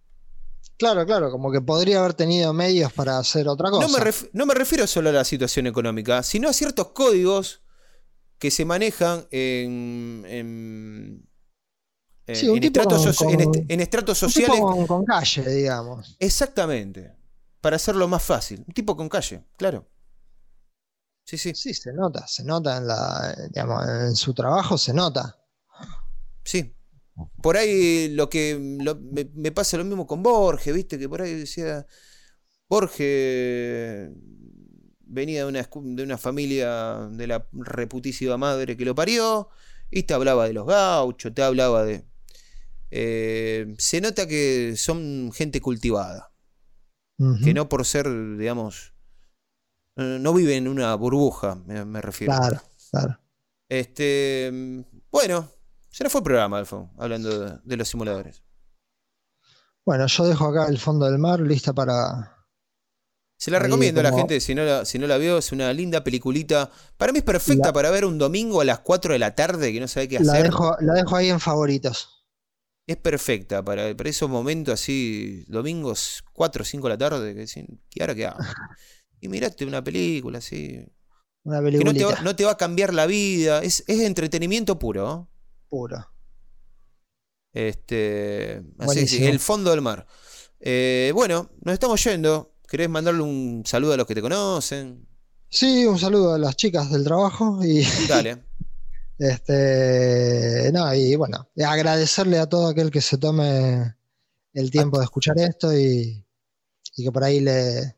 Claro, claro, como que podría haber tenido medios para hacer otra cosa. No me, ref- no me refiero solo a la situación económica, sino a ciertos códigos que se manejan en, en, Sí, en estratos, con- en con- est- en estratos Un tipo sociales. con, con calle, digamos. Exactamente. Para hacerlo más fácil. Un tipo con calle, claro. Sí, sí. Sí, se nota, se nota en la, digamos, en su trabajo se nota. Sí. Por ahí lo que lo- me, me pasa lo mismo con Borges, ¿viste? Que por ahí decía. Borges venía de una, de una familia de la reputísima madre que lo parió. Y te hablaba de los gauchos, te hablaba de. eh, se nota que son gente cultivada. Que no por ser, digamos. No, viven en una burbuja, me, me refiero. Claro, claro. Este. Bueno, se nos fue el programa, Alfon, hablando de, de los simuladores. Bueno, yo dejo acá el fondo del mar lista para. Se la recomiendo a la gente si no la, si no la vio, es una linda peliculita. Para mí es perfecta La- para ver un domingo a las 4 de la tarde que no sabe qué La hacer. dejo, la dejo ahí en favoritos. Es perfecta para, para esos momentos así, domingos 4 o 5 de la tarde, que dicen, ¿y ahora qué hago? Y mirate una película así. Una Que no te, va, no te va a cambiar la vida. Es, es entretenimiento puro. ¿no? Puro. Este, así, sí, el fondo del mar. Eh, bueno, nos estamos yendo. ¿Querés mandarle un saludo a los que te conocen? Sí, un saludo a las chicas del trabajo y Dale. este no, y bueno, agradecerle a todo aquel que se tome el tiempo de escuchar esto y, y que por ahí le,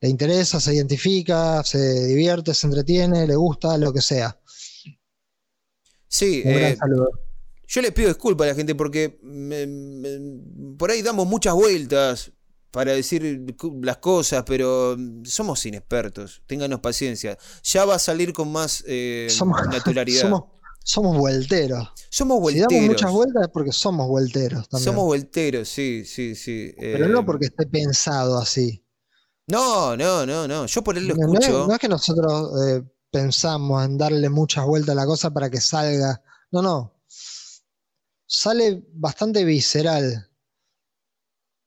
le interesa, se identifica, se divierte, se entretiene, le gusta, lo que sea. Sí, Un gran eh, saludo. yo le pido disculpas a la gente porque me- me- por ahí damos muchas vueltas para decir las cosas, pero somos inexpertos. Ténganos paciencia. Ya va a salir con más eh, Somos, naturalidad. somos, somos vuelteros. Somos Si vuelteros. damos muchas vueltas es porque somos vuelteros también. somos vuelteros, sí, sí, sí. Pero eh, no porque esté pensado así. No, no, no, no. Yo por él lo No, no es, escucho. no es que nosotros eh, pensamos en darle muchas vueltas a la cosa para que salga. No, no. Sale bastante visceral.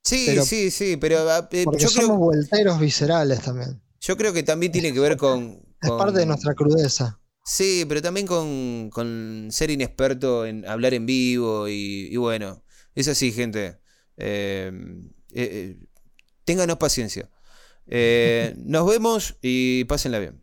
Sí, pero- sí, sí, pero ah, eh, Porque yo, somos creo, vuelteros viscerales también. yo creo que también tiene que ver con. Es parte de nuestra crudeza. Sí, pero también con, con ser inexperto en hablar en vivo y, y bueno, es así, gente. Eh, eh, eh, ténganos paciencia. Eh, nos vemos y pásenla bien.